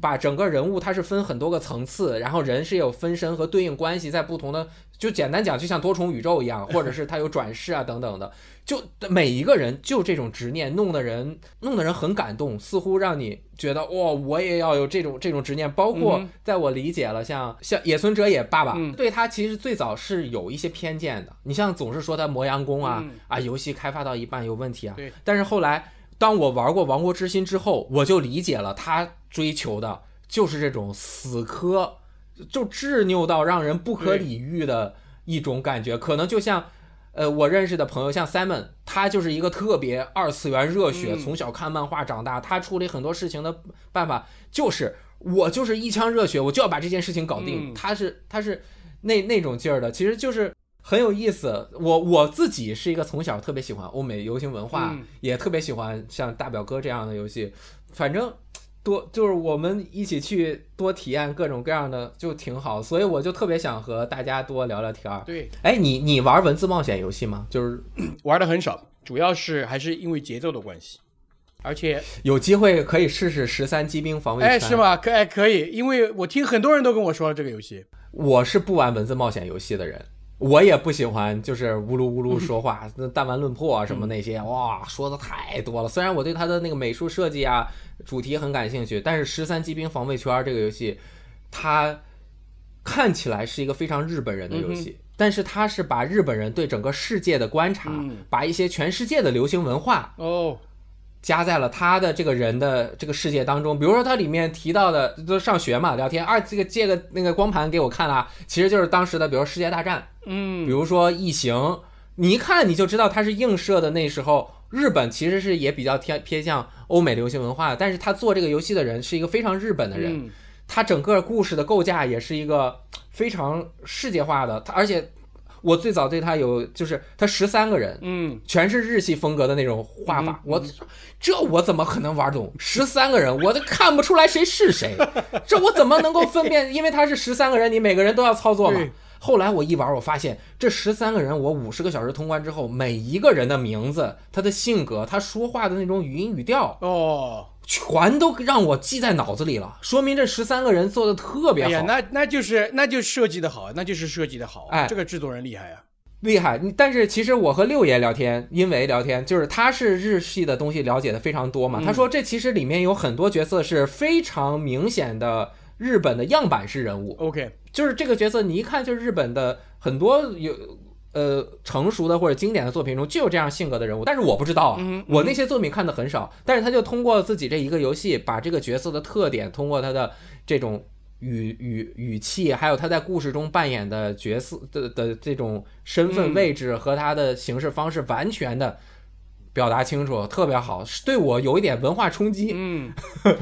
把整个人物它是分很多个层次，然后人是有分身和对应关系，在不同的就简单讲，就像多重宇宙一样，或者是他有转世啊等等的，就每一个人就这种执念，弄得人弄得人很感动，似乎让你觉得哇，我也要有这种这种执念。包括嗯。在我理解了，像像野村哲也爸爸、嗯。对他其实最早是有一些偏见的，你像总是说他磨洋工啊、嗯。啊，游戏开发到一半有问题啊，对，但是后来当我玩过《王国之心》之后，我就理解了他追求的就是这种死磕，就执拗到让人不可理喻的一种感觉，可能就像。呃，我认识的朋友像 Simon，他就是一个特别二次元热血，嗯从小看漫画长大。他处理很多事情的办法就是，我就是一腔热血，我就要把这件事情搞定。嗯他是他是那那种劲儿的，其实就是很有意思。我我自己是一个从小特别喜欢欧美流行文化，嗯也特别喜欢像大表哥这样的游戏，反正。多就是我们一起去多体验各种各样的就挺好，所以我就特别想和大家多聊聊天儿。对，哎，你你玩文字冒险游戏吗？就是 玩的很少，主要是还是因为节奏的关系，而且 有机会可以试试十三机兵防卫圈。哎是？吗？可哎可以，因为我听很多人都跟我说了这个游戏，我是不玩文字冒险游戏的人，我也不喜欢就是呜噜呜噜说话，那弹丸论破啊什么那些，哇，说的太多了。虽然我对它的那个美术设计啊、主题很感兴趣，但是十三机兵防卫圈这个游戏，它看起来是一个非常日本人的游戏。但是它是把日本人对整个世界的观察，嗯把一些全世界的流行文化哦，加在了他的这个人的这个世界当中。比如说，他里面提到的都上学嘛，聊天啊，这个借个那个光盘给我看啦，其实就是当时的，比如世界大战，嗯比嗯，如说异形，你一看你就知道它是映射的那时候。日本其实是也比较偏偏向欧美流行文化的，但是他做这个游戏的人是一个非常日本的人，嗯他整个故事的构架也是一个非常世界化的，他而且我最早对他有就是他十三个人，嗯，全是日系风格的那种画法，嗯我这我怎么可能玩懂？十三个人，我都看不出来谁是谁，这我怎么能够分辨？因为他是十三个人，你每个人都要操作嘛。后来我一玩，我发现这十三个人，我五十个小时通关之后，每一个人的名字、他的性格、他说话的那种语音语调，哦，全都让我记在脑子里了。说明这十三个人做的特别好。哎呀，那那就是那就设计的好，那就是设计的好，哎这个制作人厉害啊，厉害，但是其实我和六爷聊天，因为聊天，就是他是日系的东西了解的非常多嘛。嗯他说这其实里面有很多角色是非常明显的日本的样板式人物，OK，就是这个角色你一看就是日本的很多有呃成熟的或者经典的作品中就有这样性格的人物，但是我不知道啊，嗯我那些作品看的很少，但是他就通过自己这一个游戏，把这个角色的特点，通过他的这种语语语气，还有他在故事中扮演的角色的的这种身份嗯。位置和他的行事方式，完全的表达清楚，特别好，是对我有一点文化冲击，嗯，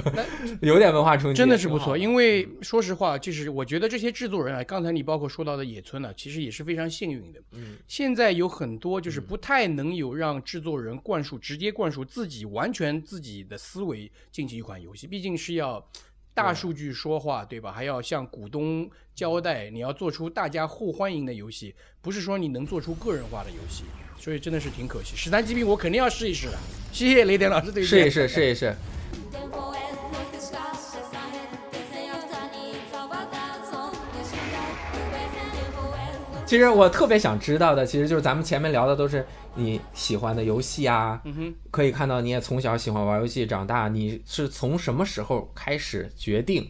有点文化冲击，真的是不错，因为说实话，就是我觉得这些制作人啊，刚才你包括说到的野村呢、其实也是非常幸运的。嗯，现在有很多就是不太能有让制作人灌输直接灌输自己完全自己的思维进行一款游戏，毕竟是要大数据说话，对吧？还要向股东交代，你要做出大家互欢迎的游戏，不是说你能做出个人化的游戏。所以真的是挺可惜，十三机兵我肯定要试一试的。谢谢雷电老师推荐。试一试，试一试。電報へのしかしさへ別にあたにざわだぞでしか電報への其实我特别想知道的，其实就是咱们前面聊的都是你喜欢的游戏啊，嗯哼，可以看到你也从小喜欢玩游戏长大，你是从什么时候开始决定，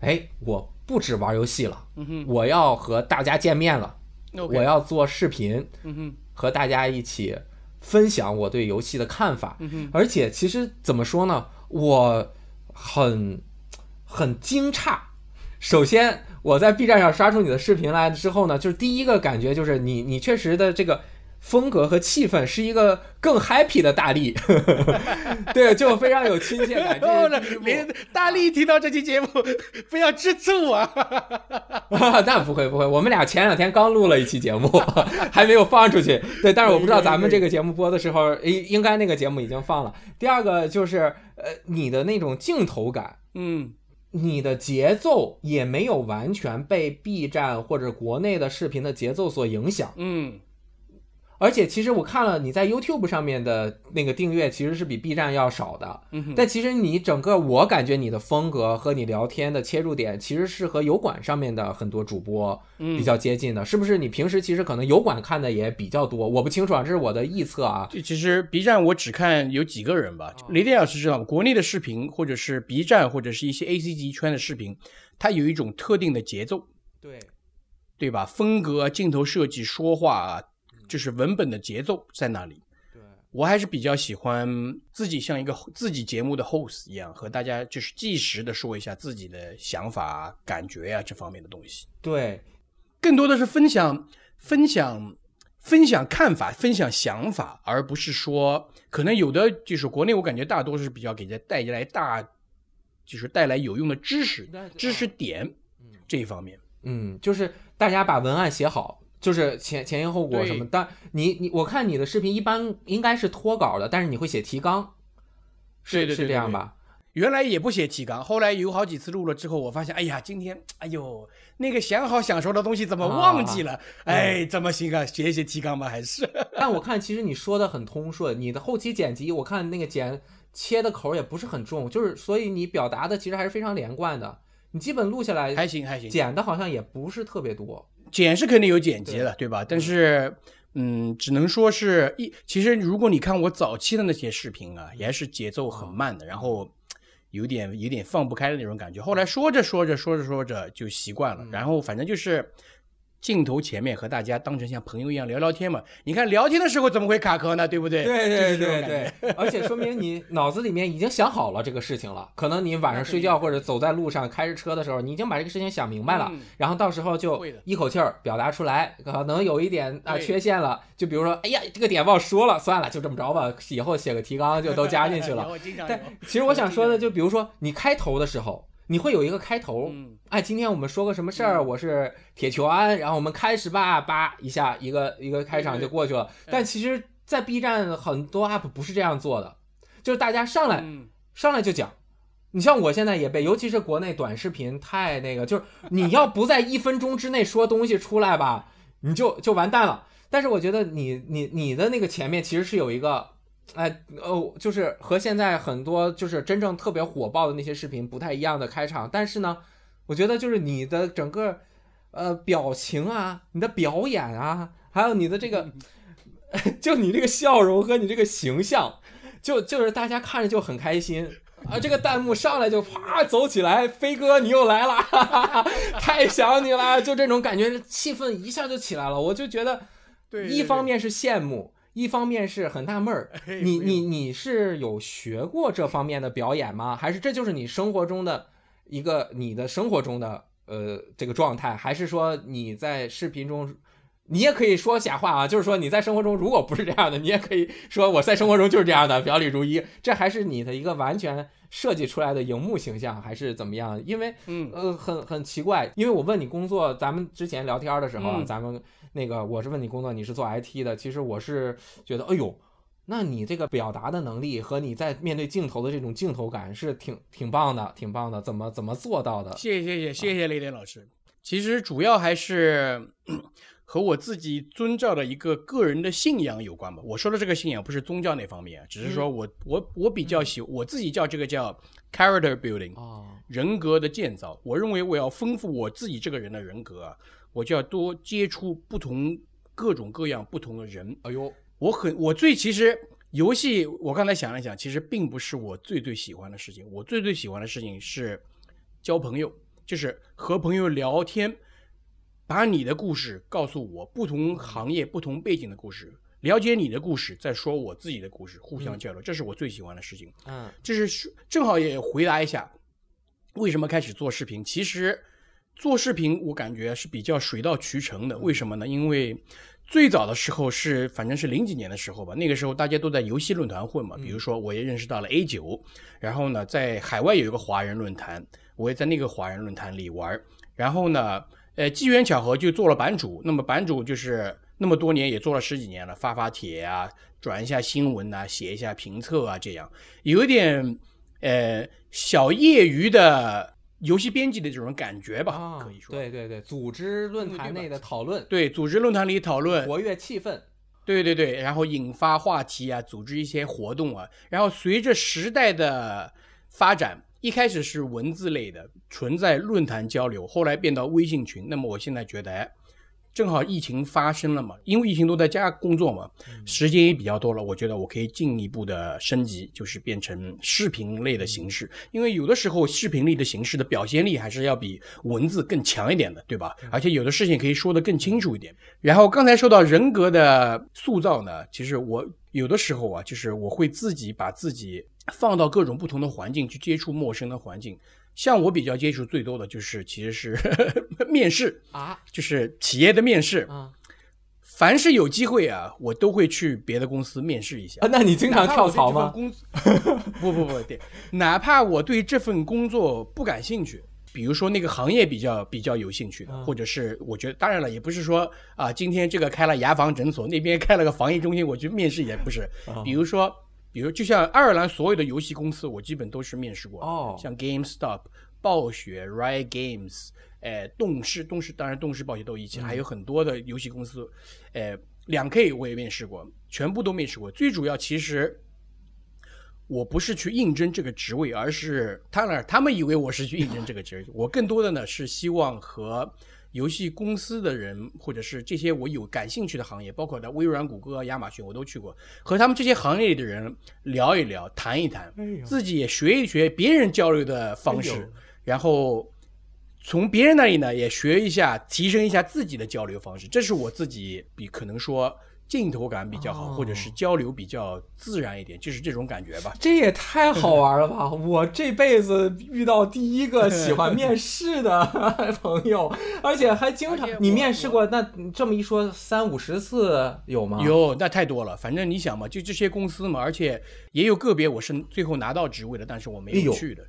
哎，我不止玩游戏了，嗯哼我要和大家见面了， ，OK，我要做视频，嗯哼， 和大家一起分享我对游戏的看法。嗯，而且其实怎么说呢，我很很惊诧。首先，我在 B 站上刷出你的视频来之后呢，就是第一个感觉就是你你确实的这个风格和气氛是一个更 happy 的大力，对，就非常有亲切感。哦，大力听到这期节目，不要吃醋啊！那不会不会，我们俩前两天刚录了一期节目，还没有放出去。对，但是我不知道咱们这个节目播的时候，应应该那个节目已经放了。第二个就是呃，你的那种镜头感，嗯你的节奏也没有完全被 B 站或者国内的视频的节奏所影响。嗯，而且其实我看了你在 YouTube 上面的那个订阅，其实是比 B 站要少的。嗯但其实你整个，我感觉你的风格和你聊天的切入点，其实是和油管上面的很多主播嗯比较接近的，是不是？你平时其实可能油管看的也比较多，我不清楚啊，这是我的臆测啊。这其实 B 站我只看有几个人吧，雷电老师知道？国内的视频或者是 B 站或者是一些 A C 级圈的视频，它有一种特定的节奏，对，对吧？风格、镜头设计、说话啊，就是文本的节奏在那里。对，我还是比较喜欢自己像一个自己节目的 host 一样，和大家就是即时的说一下自己的想法啊、感觉啊这方面的东西。对，更多的是分享分享分享看法、分享想法，而不是说可能有的就是国内我感觉大多是比较给人带来大，就是带来有用的知识、知识点这一方面。嗯，就是大家把文案写好，就是前前因后果什么。但你你我看你的视频一般应该是脱稿的，但是你会写提纲，是是这样吧？原来也不写提纲，后来有好几次录了之后，我发现，哎呀，今天，哎呦，那个想好想说的东西怎么忘记了？哎，怎么行啊？写一写提纲吧，还是？但我看其实你说的很通顺，你的后期剪辑我看那个剪切的口儿也不是很重，就是所以你表达的其实还是非常连贯的。你基本录下来还行还行，剪的好像也不是特别多。剪是肯定有剪辑了，对吧？但是，嗯，只能说是一。其实如果你看我早期的那些视频啊，也还是节奏很慢的，然后有点有点放不开的那种感觉。后来说着说着说着说着就习惯了，然后反正就是。镜头前面和大家当成像朋友一样聊聊天嘛，你看聊天的时候怎么会卡壳呢？对不对？对对对对，而且说明你脑子里面已经想好了这个事情了。可能你晚上睡觉或者走在路上开着车的时候，你已经把这个事情想明白了，嗯然后到时候就一口气儿表达出来。可能有一点啊缺陷了，就比如说，哎呀，这个点忘说了，算了，就这么着吧，以后写个提纲就都加进去了。但其实我想说的，就比如说你开头的时候，你会有一个开头，嗯哎，今天我们说个什么事儿？我是铁球安，然后我们开始吧，叭一下一个一个开场就过去了。但其实，在 B 站很多 UP 不是这样做的，就是大家上来嗯上来就讲。你像我现在也被，尤其是国内短视频太那个，就是你要不在一分钟之内说东西出来吧，你就就完蛋了。但是我觉得你你你的那个前面其实是有一个，哎哦，就是和现在很多就是真正特别火爆的那些视频不太一样的开场。但是呢，我觉得就是你的整个呃表情啊，你的表演啊，还有你的这个，就你这个笑容和你这个形象，就就是大家看着就很开心。啊，这个弹幕上来就啪走起来，飞哥你又来了，哈哈哈，太想你了，就这种感觉，气氛一下就起来了。我就觉得，对对一方面是羡慕，一方面是很纳闷儿。哎你你你是有学过这方面的表演吗？还是这就是你生活中的一个你的生活中的呃这个状态？还是说你在视频中？你也可以说假话啊，就是说你在生活中如果不是这样的，你也可以说我在生活中就是这样的，表里如一。这还是你的一个完全设计出来的荧幕形象，还是怎么样？因为嗯呃，很很奇怪，因为我问你工作，咱们之前聊天的时候啊，嗯咱们那个我是问你工作，你是做 IT 的，其实我是觉得，哎呦，那你这个表达的能力和你在面对镜头的这种镜头感是挺挺棒的，挺棒的，怎么怎么做到的？谢谢谢谢谢谢雷电老师。其实主要还是嗯和我自己遵照的一个个人的信仰有关吧。我说的这个信仰不是宗教那方面，只是说我、我我比较喜我自己叫这个叫 character building，哦，人格的建造。我认为我要丰富我自己这个人的人格啊，我就要多接触不同各种各样不同的人。哎呦，我很我最其实游戏，我刚才想了想，其实并不是我最最喜欢的事情。我最最喜欢的事情是交朋友，就是和朋友聊天，把你的故事告诉我，不同行业、不同背景的故事，了解你的故事，再说我自己的故事，互相交流，这是我最喜欢的事情。嗯这是正好也回答一下，为什么开始做视频？其实做视频我感觉是比较水到渠成的。为什么呢？因为最早的时候是反正是零几年的时候吧，那个时候大家都在游戏论坛混嘛。比如说我也认识到了 A 九，然后呢在海外有一个华人论坛，我也在那个华人论坛里玩。然后呢，呃，机缘巧合就做了版主。那么版主就是那么多年也做了十几年了，发发帖啊，转一下新闻啊，写一下评测啊，这样有一点呃小业余的游戏编辑的这种感觉吧，啊，可以说。对对对，组织论坛内的讨论，对，组织论坛里讨论，活跃气氛，对对对，然后引发话题啊，组织一些活动啊，然后随着时代的发展，一开始是文字类的，存在论坛交流，后来变到微信群。那么我现在觉得，哎，正好疫情发生了嘛，因为疫情都在家工作嘛，时间也比较多了，我觉得我可以进一步的升级，就是变成视频类的形式。因为有的时候视频类的形式的表现力还是要比文字更强一点的，对吧？而且有的事情可以说得更清楚一点。然后刚才说到人格的塑造呢，其实我有的时候啊，就是我会自己把自己放到各种不同的环境去接触陌生的环境。像我比较接触最多的就是其实是 面试，啊就是企业的面试。啊凡是有机会啊，我都会去别的公司面试一下啊，。那你经常跳槽吗？工不不不，对，哪怕我对这份工作不感兴趣，比如说那个行业比较比较有兴趣的，嗯或者是我觉得，当然了，也不是说啊，今天这个开了牙防诊所，那边开了个防疫中心，我去面试也不是。啊比如说，比如就像爱尔兰所有的游戏公司，我基本都是面试过的，哦像 GameStop、暴雪、Riot Games，呃，动视，动视当然动视、暴雪都一起，还有很多的游戏公司，呃，两 K 我也面试过，全部都面试过。最主要其实。我不是去应征这个职位，而是当然他们以为我是去应征这个职位，我更多的呢是希望和游戏公司的人，或者是这些我有感兴趣的行业，包括的微软、谷歌、亚马逊，我都去过，和他们这些行业里的人聊一聊、谈一谈，哎自己也学一学别人交流的方式，哎然后从别人那里呢也学一下，提升一下自己的交流方式。这是我自己比可能说镜头感比较好，或者是交流比较自然一点，就是这种感觉吧。这也太好玩了吧！我这辈子遇到第一个喜欢面试的朋友，而且还经常。你面试过？那这么一说，三五十次有吗？有，那太多了。反正你想嘛，就这些公司嘛，而且也有个别我是最后拿到职位的，但是我没有去的。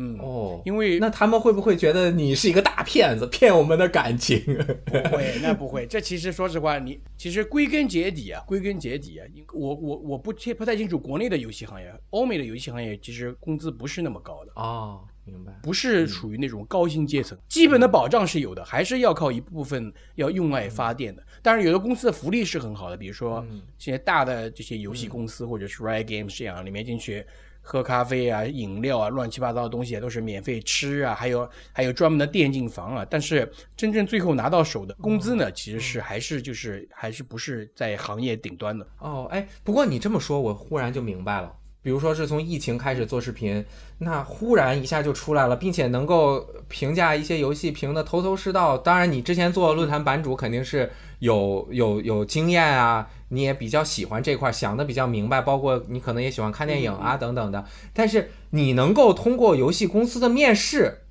嗯，哦，因为那他们会不会觉得你是一个大骗子，骗我们的感情？不会，那不会。这其实说实话，你其实归根结底啊，归根结底啊，我我我不切不太清楚国内的游戏行业，欧美的游戏行业其实工资不是那么高的，哦，明白。不是属于那种高薪阶层，基本的保障是有的，还是要靠一部分要用爱发电的。但是，有的公司的福利是很好的，比如说现在大的这些游戏公司或者是 Riot Games 这样，里面进去。喝咖啡啊、饮料啊、乱七八糟的东西都是免费吃啊，还有还有专门的电竞房啊。但是真正最后拿到手的工资呢，其实是还是就是还是不是在行业顶端的。哦，哎，不过你这么说，我忽然就明白了。比如说是从疫情开始做视频，那忽然一下就出来了，并且能够评价一些游戏评的头头是道。当然，你之前做论坛版主肯定是有有有经验啊，你也比较喜欢这块，想的比较明白，包括你可能也喜欢看电影啊等等的。但是你能够通过游戏公司的面试，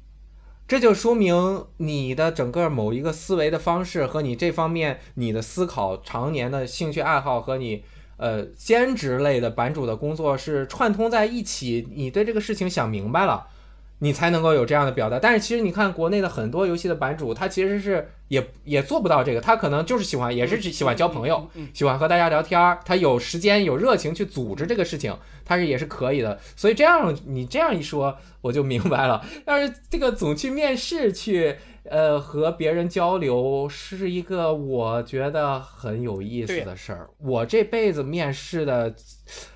这就说明你的整个某一个思维的方式和你这方面你的思考常年的兴趣爱好和你呃兼职类的版主的工作是串通在一起，你对这个事情想明白了。你才能够有这样的表达，但是其实你看国内的很多游戏的版主，他其实是也也做不到这个，他可能就是喜欢，也是喜欢交朋友，喜欢和大家聊天儿，他有时间有热情去组织这个事情，他是也是可以的。所以这样你这样一说，我就明白了。但是这个总去面试去，呃，和别人交流是一个我觉得很有意思的事儿。我这辈子面试的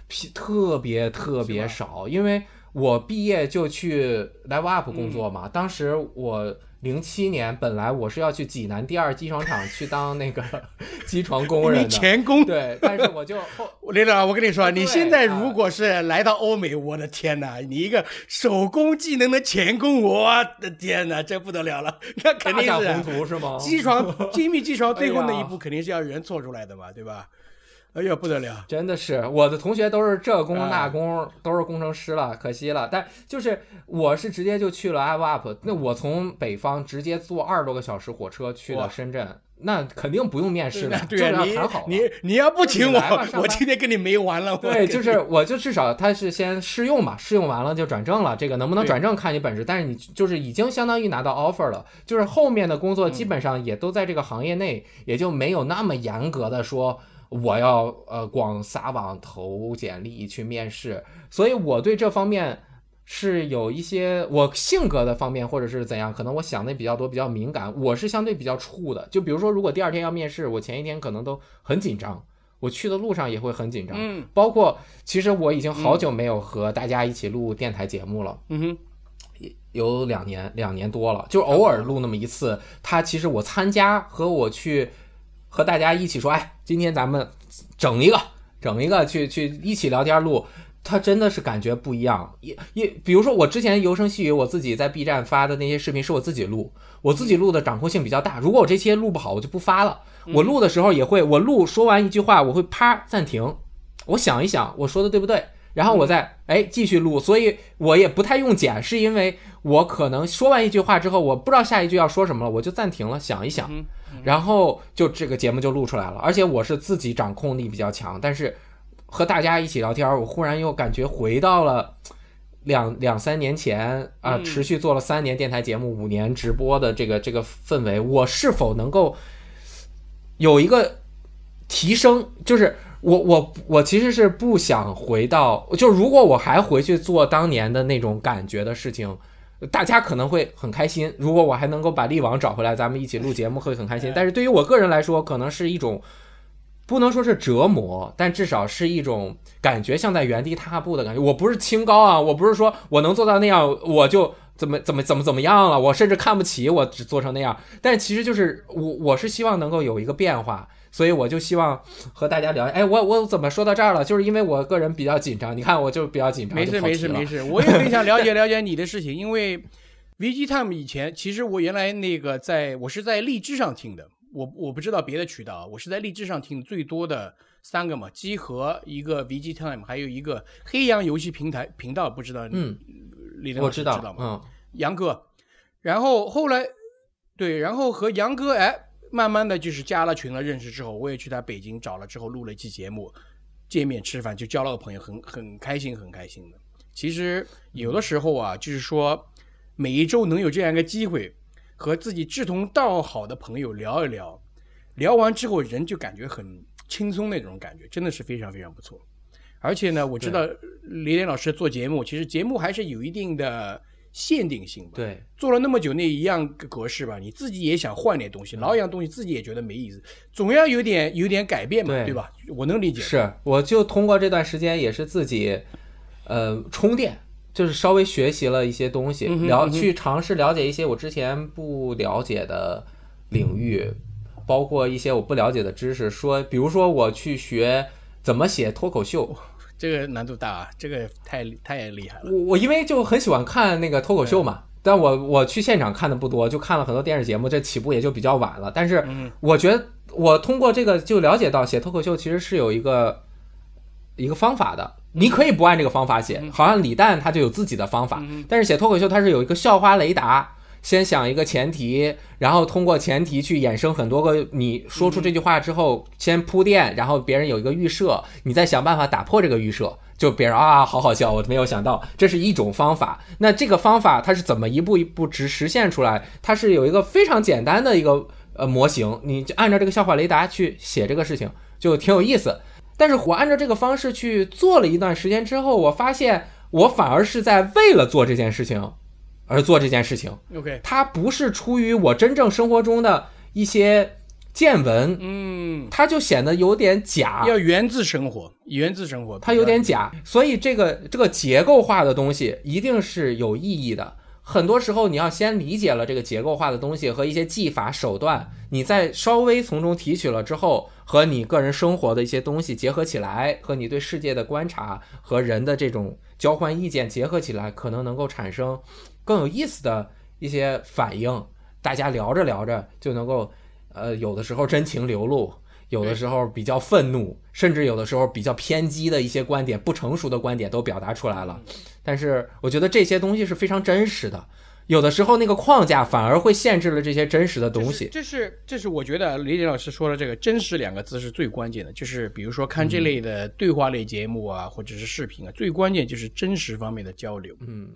屁 特别特别少，因为我毕业就去 Live Up 工作嘛。当时我零七年本来我是要去济南第二机床厂去当那个 机床工人你的，钳工，对，但是我就后 雷导，我跟你说，你现在啊如果是来到欧美，我的天哪，你一个手工技能的钳工，我的天哪，这不得了了，那肯定是啊大展宏图是吗？机床精密机床 最后那一步肯定是要人做出来的嘛，对吧？哎呀，不得了，真的是，我的同学都是这工啊。那工，都是工程师了，可惜了。但就是我是直接就去了 Live Up，那我从北方直接坐二十多个小时火车去哇。的深圳，那肯定不用面试的，对就是要啊，谈好了你你你要不请我，我今天跟你没完了。对，就是我就至少他是先试用嘛，试用完了就转正了，这个能不能转正看你本事，但是你就是已经相当于拿到 offer 了，就是后面的工作嗯基本上也都在这个行业内，也就没有那么严格的说我要呃广撒网投简历去面试，所以我对这方面。是有一些我性格的方面，或者是怎样，可能我想的比较多，比较敏感。我是相对比较怵的，就比如说，如果第二天要面试，我前一天可能都很紧张，我去的路上也会很紧张。嗯包括其实我已经好久没有和大家一起录电台节目了，嗯哼，有两年两年多了，就偶尔录那么一次。他其实我参加和我去和大家一起说，哎，今天咱们整一个整一个去去一起聊天录。他真的是感觉不一样，也也比如说我之前游声细语，我自己在 B 站发的那些视频是我自己录，我自己录的掌控性比较大。如果我这些录不好，我就不发了。我录的时候也会，我录说完一句话，我会啪暂停，我想一想我说的对不对，然后我再哎继续录，所以我也不太用剪，是因为我可能说完一句话之后，我不知道下一句要说什么了，我就暂停了，想一想，嗯然后就这个节目就录出来了。而且我是自己掌控力比较强，但是和大家一起聊天，我忽然又感觉回到了。两两三年前啊、嗯持续做了三年电台节目，五年直播的这个这个氛围，我是否能够有一个提升？就是我我我其实是不想回到，就如果我还回去做当年的那种感觉的事情，大家可能会很开心。如果我还能够把力王找回来，咱们一起录节目会很开心。但是对于我个人来说，可能是一种不能说是折磨，但至少是一种感觉像在原地踏步的感觉。我不是清高啊，我不是说我能做到那样，我就怎么 怎么怎么怎么样了，我甚至看不起我只做成那样。但其实就是我我是希望能够有一个变化。所以我就希望和大家聊，哎，我我怎么说到这儿了？就是因为我个人比较紧张，你看我就比较紧张，没事没事没事，我也很想了解了解你的事情，因为 VG Time 以前其实我原来那个在我是在荔枝上听的，我我不知道别的渠道啊，我是在荔枝上听最多的三个嘛，集合一个 VG Time，还有一个黑羊游戏平台频道，不知道嗯，李登我知道，知道吗？嗯，杨哥，然后后来对，然后和杨哥哎，慢慢的就是加了群了，认识之后，我也去他北京找了之后录了一期节目，见面吃饭就交了个朋友，很很开心，很开心的。其实有的时候啊，就是说每一周能有这样一个机会，和自己志同道好的朋友聊一聊，聊完之后人就感觉很轻松那种感觉，真的是非常非常不错。而且呢，我知道李连老师做节目，其实节目还是有一定的限定性吧。对，做了那么久那一样格式吧，你自己也想换点东西，老一样东西自己也觉得没意思，总要有点有点改变嘛，对对吧？我能理解。是，我就通过这段时间也是自己，呃，充电，就是稍微学习了一些东西，了嗯哼嗯去尝试了解一些我之前不了解的领域，包括一些我不了解的知识。说，比如说我去学怎么写脱口秀，这个难度大啊，这个太太厉害了。我我因为就很喜欢看那个脱口秀嘛。但我我去现场看的不多，就看了很多电视节目，这起步也就比较晚了。但是嗯我觉得我通过这个就了解到，写脱口秀其实是有一个一个方法的。你可以不按这个方法写，好像李诞他就有自己的方法，但是写脱口秀他是有一个校花雷达，先想一个前提，然后通过前提去衍生很多个你说出这句话之后，先铺垫，然后别人有一个预设，你再想办法打破这个预设。就别人啊，好好笑，我没有想到，这是一种方法。那这个方法它是怎么一步一步直实现出来？它是有一个非常简单的一个呃模型，你就按照这个笑话雷达去写这个事情，就挺有意思。但是我按照这个方式去做了一段时间之后，我发现我反而是在为了做这件事情而做这件事情，OK，它不是出于我真正生活中的一些见闻，嗯，它就显得有点假。要源自生活，源自生活，它有点假，所以这个这个结构化的东西一定是有意义的。很多时候你要先理解了这个结构化的东西和一些技法手段，你再稍微从中提取了之后，和你个人生活的一些东西结合起来，和你对世界的观察和人的这种交换意见结合起来，可能能够产生更有意思的一些反应。大家聊着聊着就能够，呃，有的时候真情流露，有的时候比较愤怒，甚至有的时候比较偏激的一些观点、不成熟的观点都表达出来了。但是我觉得这些东西是非常真实的，有的时候那个框架反而会限制了这些真实的东西。这是这是我觉得李李老师说的这个“真实”两个字是最关键的。就是比如说看这类的对话类节目啊，或者是视频啊，最关键就是真实方面的交流。嗯，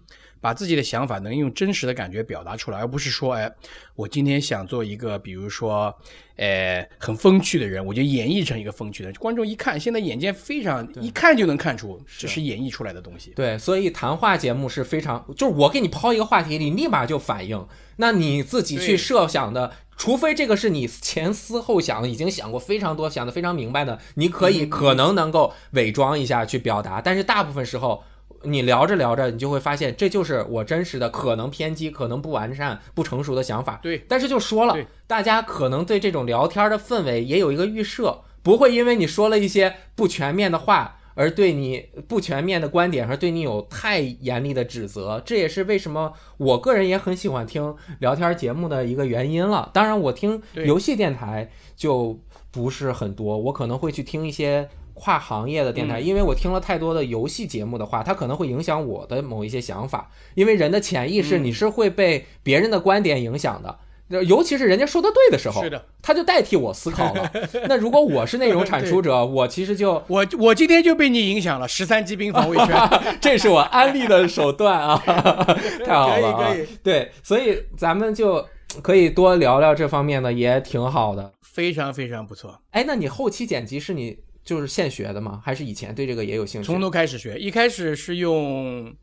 把自己的想法能用真实的感觉表达出来，而不是说，哎，我今天想做一个，比如说，呃，很风趣的人，我就演绎成一个风趣的人。观众一看，现在眼尖非常一看就能看出这是演绎出来的东西。对，所以谈话节目是非常，就是我给你抛一个话题，你立马就反应，那你自己去设想的，除非这个是你前思后想，已经想过非常多，想的非常明白的，你可以可能能够伪装一下去表达，但是大部分时候。你聊着聊着，你就会发现这就是我真实的、可能偏激、可能不完善、不成熟的想法。对但是就说了，大家可能对这种聊天的氛围也有一个预设，不会因为你说了一些不全面的话而对你不全面的观点，而对你有太严厉的指责。这也是为什么我个人也很喜欢听聊天节目的一个原因了。当然，我听游戏电台就不是很多，我可能会去听一些。跨行业的电台，嗯因为我听了太多的游戏节目的话，它可能会影响我的某一些想法。因为人的潜意识，嗯你是会被别人的观点影响的，尤其是人家说的对的时候，是的，他就代替我思考了。那如果我是内容产出者，我其实就我我今天就被你影响了，十三级兵防卫圈，这是我安利的手段啊，太好了啊！对，所以咱们就可以多聊聊这方面的，也挺好的。非常非常不错。哎，那你后期剪辑是你就是现学的吗？还是以前对这个也有兴趣？从头开始学，一开始是用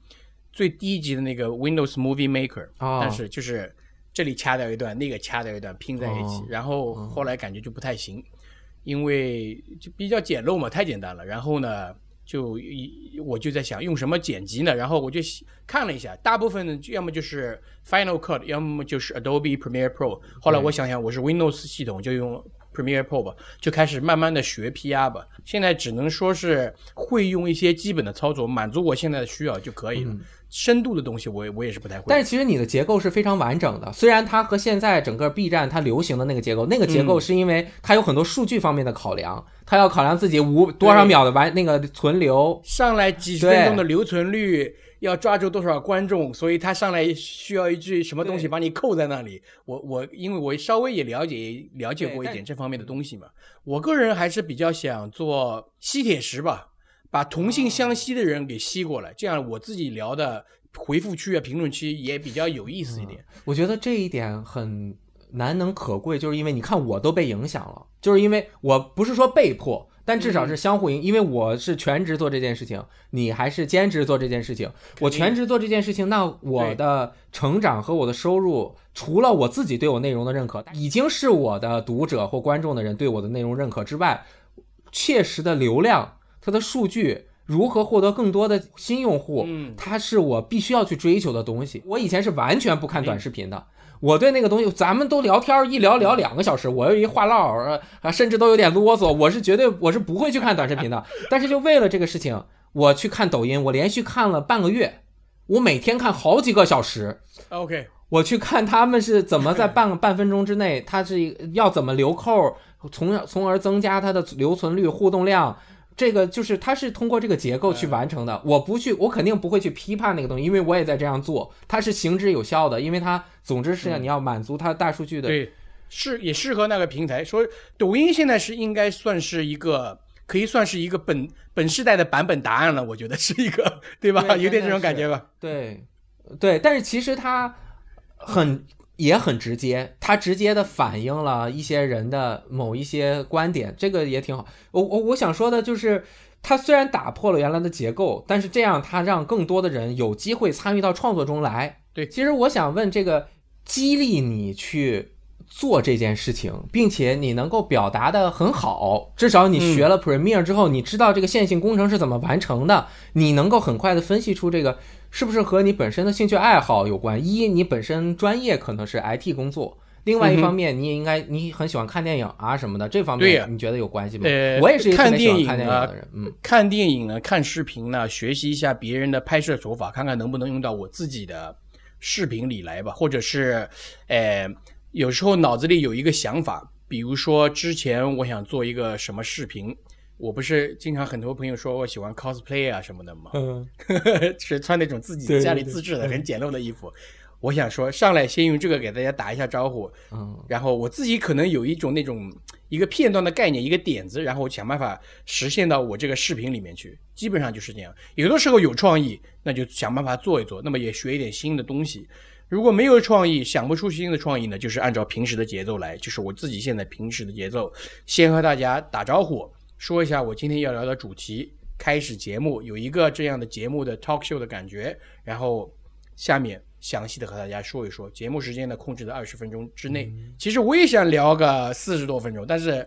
最低级的那个 Windows Movie Maker，、哦但是就是这里掐掉一段，那个掐掉一段，拼在一起，哦然后后来感觉就不太行，因为就比较简陋嘛，太简单了。然后呢，就一我就在想用什么剪辑呢？然后我就看了一下，大部分呢要么就是 Final Cut，要么就是 Adobe Premiere Pro。后来我想想，我是 Windows 系统，就用 Premiere Pro 吧，就开始慢慢的学 PR 吧。现在只能说是会用一些基本的操作，满足我现在的需要就可以了。深度的东西我也我也是不太会。嗯但是其实你的结构是非常完整的，虽然它和现在整个 B 站它流行的那个结构，那个结嗯构是因为它有很多数据方面的考量，它要考量自己五多少秒的完那个存留，上来几十分钟的留存率，要抓住多少观众，所以他上来需要一句什么东西把你扣在那里。我我因为我稍微也了解了解过一点这方面的东西嘛，我个人还是比较想做吸铁石吧，把同性相吸的人给吸过来，这样我自己聊的回复区啊、评论区也比较有意思一点。我觉得这一点很难能可贵，就是因为你看我都被影响了，就是因为我不是说被迫，但至少是相互影，因为我是全职做这件事情，你还是兼职做这件事情。我全职做这件事情，那我的成长和我的收入，除了我自己对我内容的认可，已经是我的读者或观众的人对我的内容认可之外，切实的流量，它的数据。如何获得更多的新用户？嗯它是我必须要去追求的东西。我以前是完全不看短视频的，我对那个东西，咱们都聊天一聊聊两个小时，我有一话唠啊，甚至都有点啰嗦，我是绝对我是不会去看短视频的。但是就为了这个事情，我去看抖音，我连续看了半个月，我每天看好几个小时。OK，我去看他们是怎么在 半半分钟之内，他是要怎么留扣，从从而增加它的留存率、互动量。这个就是它是通过这个结构去完成的。我不去，我肯定不会去批判那个东西，因为我也在这样做，它是行之有效的，因为它总之是你要满足它大数据的。对，是也适合那个平台。说抖音现在是应该算是一个，可以算是一个本本世代的版本答案了，我觉得是一个，对吧？对有点这种感觉吧？对，对，但是其实它很也很直接，它直接的反映了一些人的某一些观点，这个也挺好。我我我想说的就是，它虽然打破了原来的结构，但是这样它让更多的人有机会参与到创作中来。对其实我想问这个激励你去。做这件事情，并且你能够表达的很好，至少你学了 Premiere 之后，你知道这个线性工程是怎么完成的，你能够很快的分析出这个是不是和你本身的兴趣爱好有关？一，你本身专业可能是 IT 工作；另外一方面，你也应该你很喜欢看电影啊什么的，这方面你觉得有关系吗？呃我也是一个特看别喜欢看电影的人，嗯，看电影呢，看视频呢，学习一下别人的拍摄手法，看看能不能用到我自己的视频里来吧，或者是，呃，有时候脑子里有一个想法，比如说之前我想做一个什么视频，我不是经常很多朋友说我喜欢 cosplay 啊什么的吗？嗯 是穿那种自己家里自制的很简陋的衣服。我想说，上来先用这个给大家打一下招呼，嗯然后我自己可能有一种那种一个片段的概念，一个点子，然后想办法实现到我这个视频里面去。基本上就是这样。有的时候有创意，那就想办法做一做，那么也学一点新的东西。如果没有创意，想不出新的创意呢，就是按照平时的节奏来，就是我自己现在平时的节奏，先和大家打招呼，说一下我今天要聊的主题，开始节目，有一个这样的节目的 talk show 的感觉，然后下面详细的和大家说一说。节目时间呢控制在二十分钟之内。其实我也想聊个四十多分钟，但是，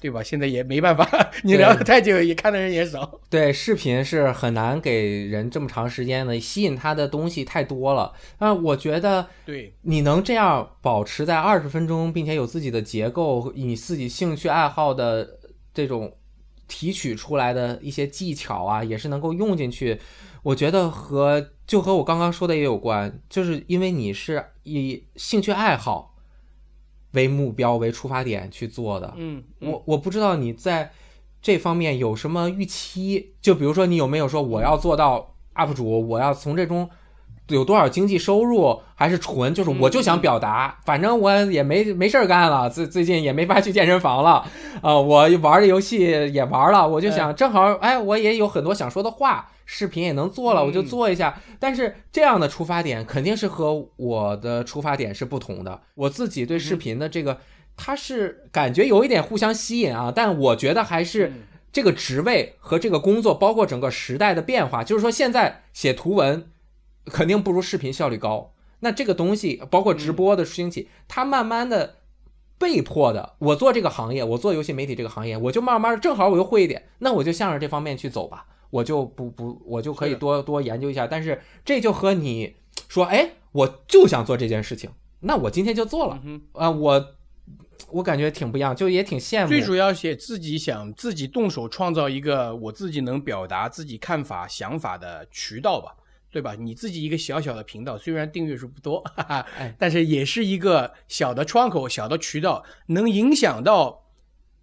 对吧？现在也没办法，你聊的太久，也看的人也少。对，视频是很难给人这么长时间的，吸引他的东西太多了。啊，我觉得对，你能这样保持在二十分钟，并且有自己的结构，你自己兴趣爱好的这种提取出来的一些技巧啊，也是能够用进去。我觉得和就和我刚刚说的也有关，就是因为你是以兴趣爱好为目标为出发点去做的。嗯，嗯我我不知道你在这方面有什么预期，就比如说你有没有说我要做到 UP 主，我要从这中有多少经济收入，还是纯就是我就想表达，反正我也没没事儿干了，最最近也没法去健身房了，啊、我玩的游戏也玩了，我就想正好哎，我也有很多想说的话。视频也能做了，我就嗯做一下。但是这样的出发点肯定是和我的出发点是不同的。我自己对视频的这个，它是感觉有一点互相吸引啊，但我觉得还是嗯这个职位和这个工作，包括整个时代的变化，就是说现在写图文肯定不如视频效率高。那这个东西，包括直播的兴起，它慢慢的被迫的，我做这个行业，我做游戏媒体这个行业，我就慢慢正好我又会一点，那我就向着这方面去走吧，我就不不，我就可以多多研究一下。但是这就和你说，哎，我就想做这件事情，那我今天就做了嗯啊、我我感觉挺不一样，就也挺羡慕。最主要写自己想自己动手创造一个我自己能表达自己看法、想法的渠道吧，对吧？你自己一个小小的频道，虽然订阅数不多，哈哈哎，但是也是一个小的窗口、小的渠道，能影响到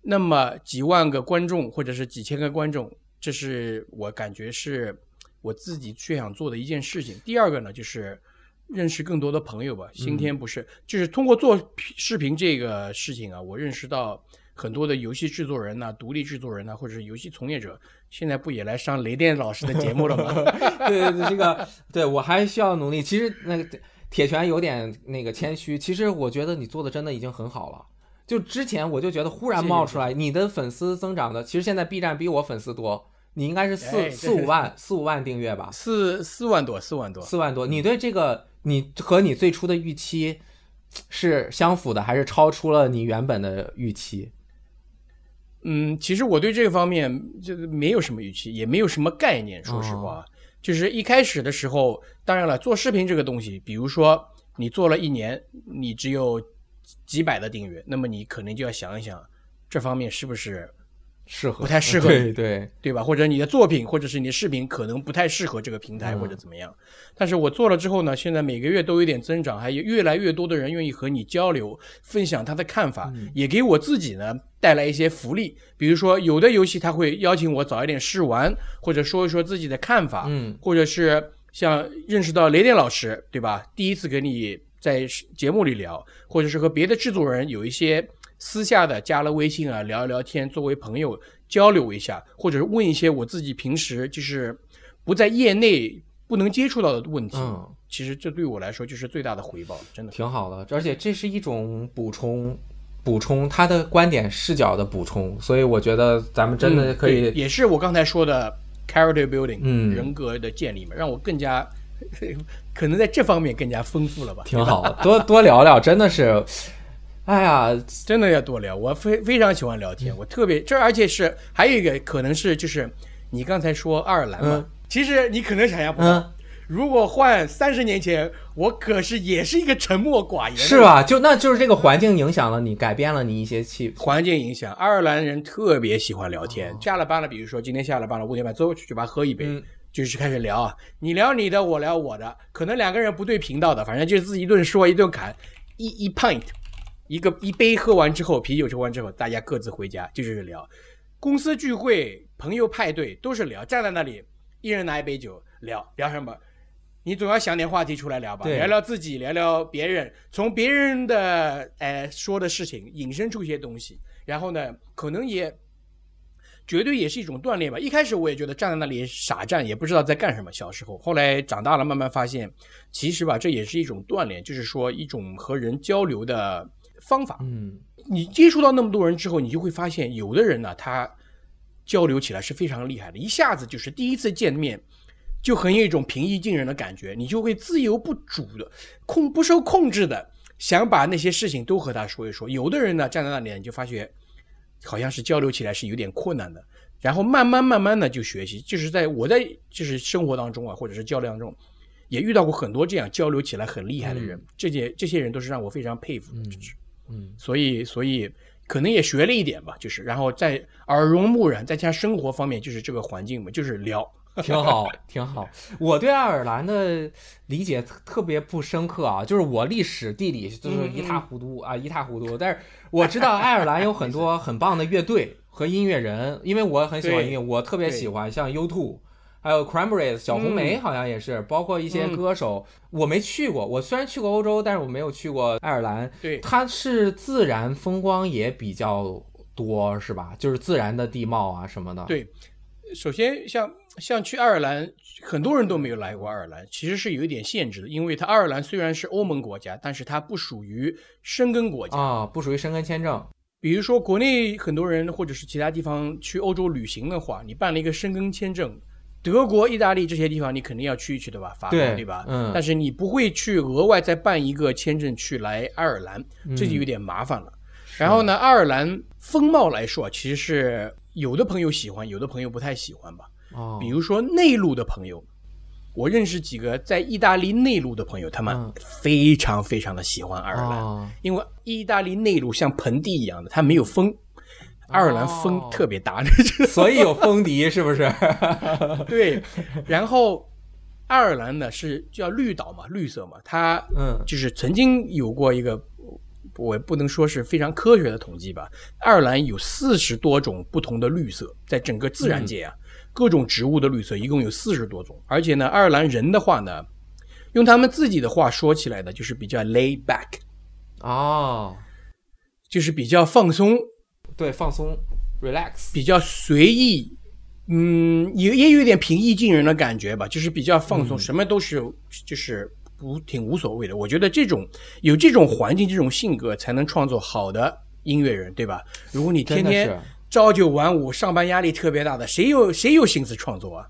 那么几万个观众或者是几千个观众，这是我感觉是我自己最想做的一件事情。第二个呢，就是认识更多的朋友吧。今天不是，就是通过做视频这个事情啊，我认识到很多的游戏制作人呐、独立制作人呐、或者是游戏从业者，现在不也来上雷电老师的节目了吗？对对对，这个对我还需要努力。其实那个铁拳有点那个谦虚，其实我觉得你做的真的已经很好了。就之前我就觉得忽然冒出来，你的粉丝增长的，其实现在 B 站比我粉丝多，你应该是四哎四五万四五万订阅吧，四四万多，四万多。四万多。你对这个你和你最初的预期是相符的，还是超出了你原本的预期？嗯，其实我对这个方面这个没有什么预期，也没有什么概念。说实话，就是一开始的时候，当然了，做视频这个东西，比如说你做了一年，你只有几百的订阅，那么你可能就要想一想，这方面是不是适合不太适合对对，对吧？或者你的作品，或者是你的视频，可能不太适合这个平台，嗯或者怎么样。但是我做了之后呢，现在每个月都有点增长，还有越来越多的人愿意和你交流，分享他的看法，嗯也给我自己呢带来一些福利。比如说，有的游戏他会邀请我早一点试玩，或者说一说自己的看法，嗯或者是像认识到雷电老师，对吧？第一次跟你在节目里聊，或者是和别的制作人有一些私下的加了微信啊，聊一聊天，作为朋友交流一下，或者是问一些我自己平时就是不在业内不能接触到的问题。嗯其实这对我来说就是最大的回报，真的。挺好的，而且这是一种补充，补充他的观点视角的补充，所以我觉得咱们真的嗯可以，对也是我刚才说的 character building，嗯人格的建立嘛，让我更加 可能在这方面更加丰富了吧。挺好的，多多聊聊，真的是，哎呀，真的要多聊，我非非常喜欢聊嗯天，我特别这而且是还有一个可能是就是你刚才说爱尔兰嘛，嗯其实你可能想象不到，嗯，如果换三十年前，我可是也是一个沉默寡言是？吧？就那就是这个环境影响了你，改变了你一些气，环境影响，爱尔兰人特别喜欢聊天。哦下了班了，比如说今天下了班了，五点半走去酒吧喝一杯，嗯就是开始聊啊，你聊你的，我聊我的，可能两个人不对频道的，反正就是自己一顿说一顿侃，一一 pint，一个一杯喝完之后，啤酒喝完之后，大家各自回家，就是聊。公司聚会、朋友派对都是聊，站在那里，一人拿一杯酒聊聊什么？你总要想点话题出来聊吧，聊聊自己，聊聊别人，从别人的呃说的事情引申出一些东西，然后呢，可能也绝对也是一种锻炼吧。一开始我也觉得站在那里傻站，也不知道在干什么。小时候，后来长大了，慢慢发现，其实吧，这也是一种锻炼，就是说一种和人交流的方法。嗯你接触到那么多人之后，你就会发现，有的人呢，他交流起来是非常厉害的，一下子就是第一次见面，就很有一种平易近人的感觉，你就会自由不主的、控不受控制的想把那些事情都和他说一说。有的人呢，站在那里，你就发觉好像是交流起来是有点困难的，然后慢慢慢慢的就学习，就是在我在就是生活当中啊，或者是交流当中。也遇到过很多这样交流起来很厉害的人，这些这些人都是让我非常佩服的，嗯所以，所以可能也学了一点吧，就是然后在耳濡目染，再加上生活方面，就是这个环境嘛，就是聊。挺好，挺好。我对爱尔兰的理解特特别不深刻啊，就是我历史地理就是一塌糊涂啊，一塌糊涂。但是我知道爱尔兰有很多很棒的乐队和音乐人，因为我很喜欢音乐，我特别喜欢像 U2。还有 Cranberries 小红莓好像也是，包括一些歌手，我没去过。我虽然去过欧洲，但是我没有去过爱尔兰。对，它是自然风光也比较多，是吧？就是自然的地貌啊什么的。对，首先像像去爱尔兰，很多人都没有来过爱尔兰，其实是有一点限制的，因为它爱尔兰虽然是欧盟国家，但是它不属于申根国家啊，不属于申根签证。比如说国内很多人或者是其他地方去欧洲旅行的话，你办了一个申根签证。德国、意大利这些地方你肯定要去一去的吧，法国对吧？嗯。但是你不会去额外再办一个签证去来爱尔兰，这就有点麻烦了。然后呢，爱尔兰风貌来说，其实是有的朋友喜欢，有的朋友不太喜欢吧。哦。比如说内陆的朋友，我认识几个在意大利内陆的朋友，他们非常非常的喜欢爱尔兰，因为意大利内陆像盆地一样的，它没有风。爱尔兰风特别大，所以有风笛是不是？对，然后爱尔兰呢是叫绿岛嘛，绿色嘛，它嗯，就是曾经有过一个，我不能说是非常科学的统计吧。爱尔兰有四十多种不同的绿色，在整个自然界啊，各种植物的绿色一共有四十多种，而且呢，爱尔兰人的话呢，用他们自己的话说起来呢，就是比较 lay back，哦，就是比较放松。对，放松，relax，比较随意，嗯，也也有一点平易近人的感觉吧，就是比较放松，什么都是就是不挺无所谓的。我觉得这种有这种环境、这种性格，才能创作好的音乐人，对吧？如果你天天朝九晚五，上班压力特别大的，谁有谁有心思创作啊？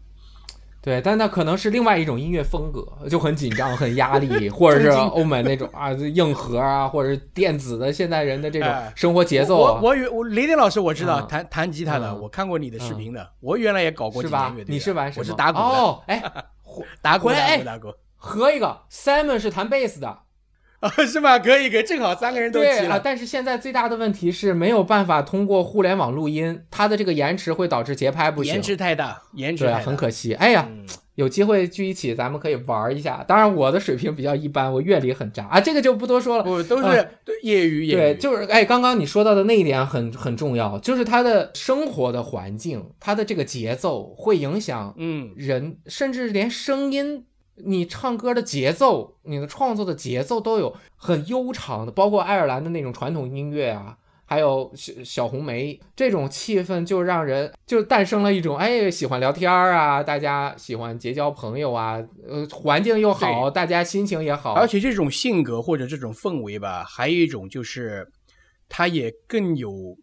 对，但那可能是另外一种音乐风格，就很紧张、很压力，或者是欧美那种啊硬核啊，或者是电子的现代人的这种生活节奏。我我我雷电老师我知道弹弹吉他的，我看过你的视频的，我原来也搞过几年乐队。你是玩什么？我是打鼓的。哦，哎，打鼓打鼓打鼓。合一个，Simon 是弹贝斯的。啊，是吧？可以，可以，正好三个人都齐了。但是现在最大的问题是没有办法通过互联网录音，它的这个延迟会导致节拍不行。延迟太大，延迟很可惜。哎呀，有机会聚一起，咱们可以玩一下。当然，我的水平比较一般，我乐理很渣啊，这个就不多说了。我都是业余？对，就是哎，刚刚你说到的那一点很很重要，就是他的生活的环境，他的这个节奏会影响嗯人，甚至连声音。你唱歌的节奏，你的创作的节奏都有很悠长的，包括爱尔兰的那种传统音乐啊，还有小小红梅这种气氛，就让人就诞生了一种哎喜欢聊天啊，大家喜欢结交朋友啊，呃环境又好，大家心情也好，而且这种性格或者这种氛围吧，还有一种就是它也更有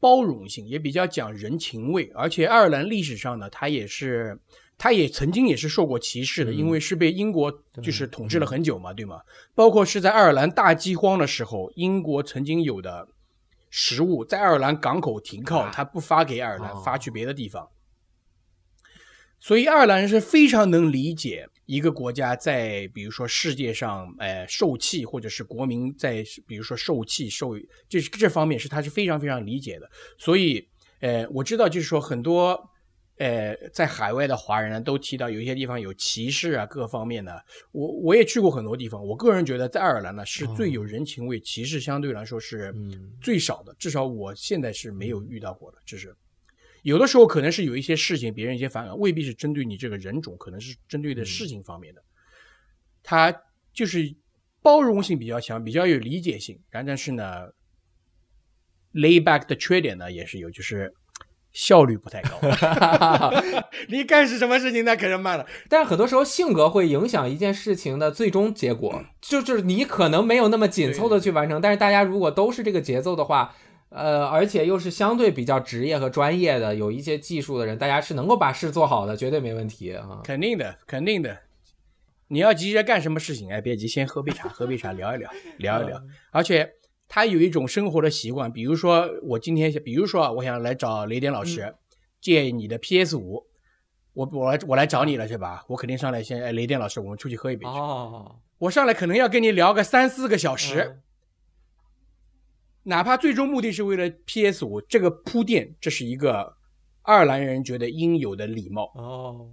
包容性，也比较讲人情味，而且爱尔兰历史上呢，它也是。他也曾经也是受过歧视的，因为是被英国就是统治了很久嘛，对吗？包括是在爱尔兰大饥荒的时候，英国曾经有的食物在爱尔兰港口停靠，他不发给爱尔兰，发去别的地方。所以爱尔兰人是非常能理解一个国家在比如说世界上，呃，受气，或者是国民在比如说受气受这这方面是他是非常非常理解的。所以，呃，我知道就是说很多。呃，在海外的华人呢，都提到有一些地方有歧视啊，各方面的。我我也去过很多地方，我个人觉得在爱尔兰呢是最有人情味，歧视相对来说是最少的，至少我现在是没有遇到过的。就是有的时候可能是有一些事情，别人一些反感，未必是针对你这个人种，可能是针对的事情方面的。他就是包容性比较强，比较有理解性。然但是呢，lay back 的缺点呢也是有，就是。效率不太高，你干是什么事情那可是慢了。但是很多时候性格会影响一件事情的最终结果，就就是你可能没有那么紧凑的去完成，但是大家如果都是这个节奏的话，呃，而且又是相对比较职业和专业的，有一些技术的人，大家是能够把事做好的，绝对没问题啊。肯定的，肯定的。你要急着干什么事情？哎，别急，先喝杯茶，喝杯茶，聊一聊，聊一聊，而且。他有一种生活的习惯，比如说我今天，比如说我想来找雷电老师借你的 PS 五，我我来我来找你了是吧？我肯定上来先，哎，雷电老师，我们出去喝一杯去。哦，我上来可能要跟你聊个三四个小时，哪怕最终目的是为了 PS 五这个铺垫，这是一个爱尔兰人觉得应有的礼貌。哦，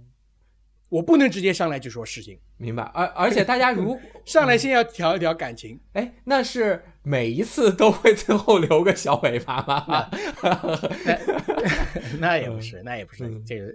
我不能直接上来就说事情，明白。而而且大家如 上来先要调一调感情。哎，那是每一次都会最后留个小尾巴吗？那也不是，那也不是，嗯这个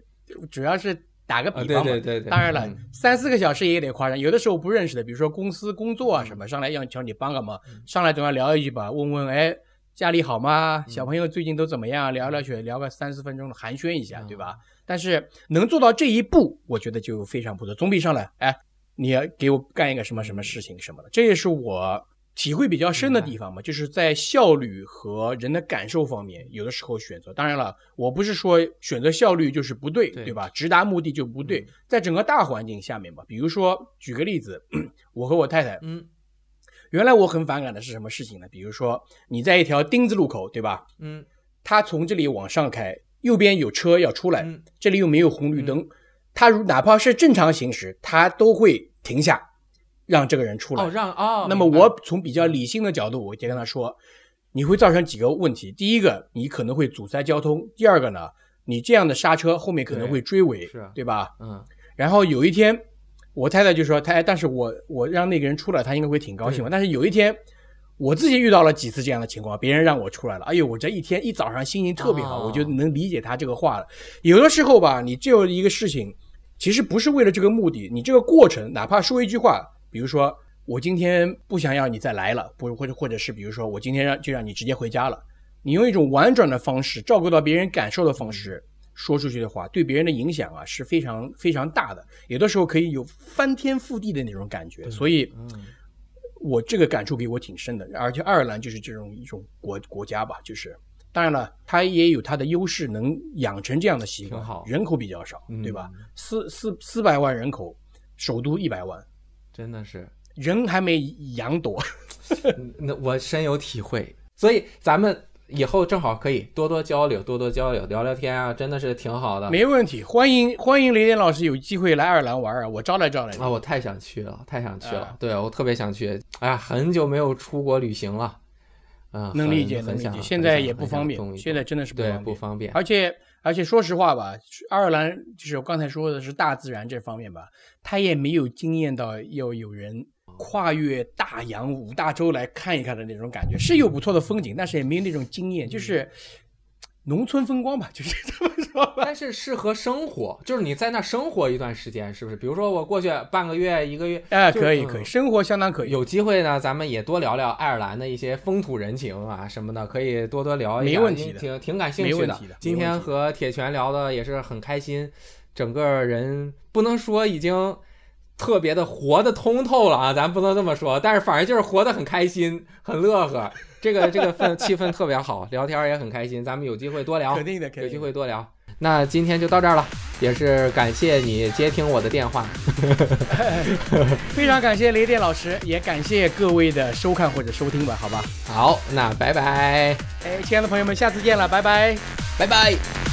主要是打个比方嘛。对对对，当然了嗯，三四个小时也有点夸张。有的时候不认识的，比如说公司工作啊什么，上来要求你帮个忙，嗯上来总要聊一句吧，问问哎家里好吗？小朋友最近都怎么样？聊聊去，聊个三四分钟的寒暄一下，嗯对吧？但是能做到这一步，我觉得就非常不错，总比上来哎你要给我干一个什么什么事情什么的，这也是我。体会比较深的地方嘛，就是在效率和人的感受方面，有的时候选择。当然了，我不是说选择效率就是不对，对对吧？直达目的就不对嗯。在整个大环境下面吧，比如说举个例子，我和我太太，嗯原来我很反感的是什么事情呢？比如说你在一条丁字路口，对吧？嗯他从这里往上开，右边有车要出来，嗯这里又没有红绿灯，他如哪怕是正常行驶，他都会停下，让这个人出来。哦让哦，那么我从比较理性的角度，我就跟他说，你会造成几个问题。第一个，你可能会阻塞交通；第二个呢，你这样的刹车后面可能会追尾，是对吧？嗯然后有一天，我太太就说，她，哎但是我我让那个人出来，她应该会挺高兴吧。但是有一天，我自己遇到了几次这样的情况，别人让我出来了，哎呦，我这一天一早上心情特别好，哦我就能理解他这个话了。有的时候吧，你只有一个事情，其实不是为了这个目的，你这个过程，哪怕说一句话，比如说我今天不想要你再来了，不或者或者是比如说我今天让就让你直接回家了，你用一种婉转的方式，照顾到别人感受的方式。说出去的话，对别人的影响啊是非常非常大的，有的时候可以有翻天覆地的那种感觉，所以嗯我这个感触给我挺深的。而且爱尔兰就是这种一种国国家吧，就是当然了，它也有它的优势，能养成这样的习惯好，人口比较少，嗯对吧？四四四百万人口，首都一百万，真的是，人还没羊多。嗯那我深有体会，所以咱们以后正好可以多多交流，多多交流，聊聊天啊，真的是挺好的。没问题，欢迎欢迎雷电老师有机会来爱尔兰玩啊，我招来招来你。啊，我太想去了，太想去了。啊对我特别想去，哎呀，很久没有出国旅行了，嗯，能理解，能理解。现在也不方便，现在真的是不对方便。不方便，而且而且说实话吧，爱尔兰就是我刚才说的是大自然这方面吧，他也没有惊艳到要有人跨越大洋五大洲来看一看的那种感觉，是有不错的风景，但是也没有那种惊艳，就是农村风光吧，就是这么说吧。但是适合生活，就是你在那生活一段时间，是不是？比如说我过去半个月、一个月，哎，就可以可以，嗯生活相当可以。有机会呢，咱们也多聊聊爱尔兰的一些风土人情啊什么的，可以多多聊一下，没问题的挺挺感兴趣没问题的今天和铁拳聊的也是很开心，整个人不能说已经特别的活得通透了啊，咱不能这么说，但是反正就是活得很开心，很乐呵，这个这个氛气氛特别好，聊天也很开心，咱们有机会多聊 肯，定的，肯有机。会多聊。那今天就到这儿了，也是感谢你接听我的电话。非常感谢雷电老师，也感谢各位的收看或者收听吧，好吧。好，那拜拜，哎，亲爱的朋友们，下次见了，拜拜。拜拜。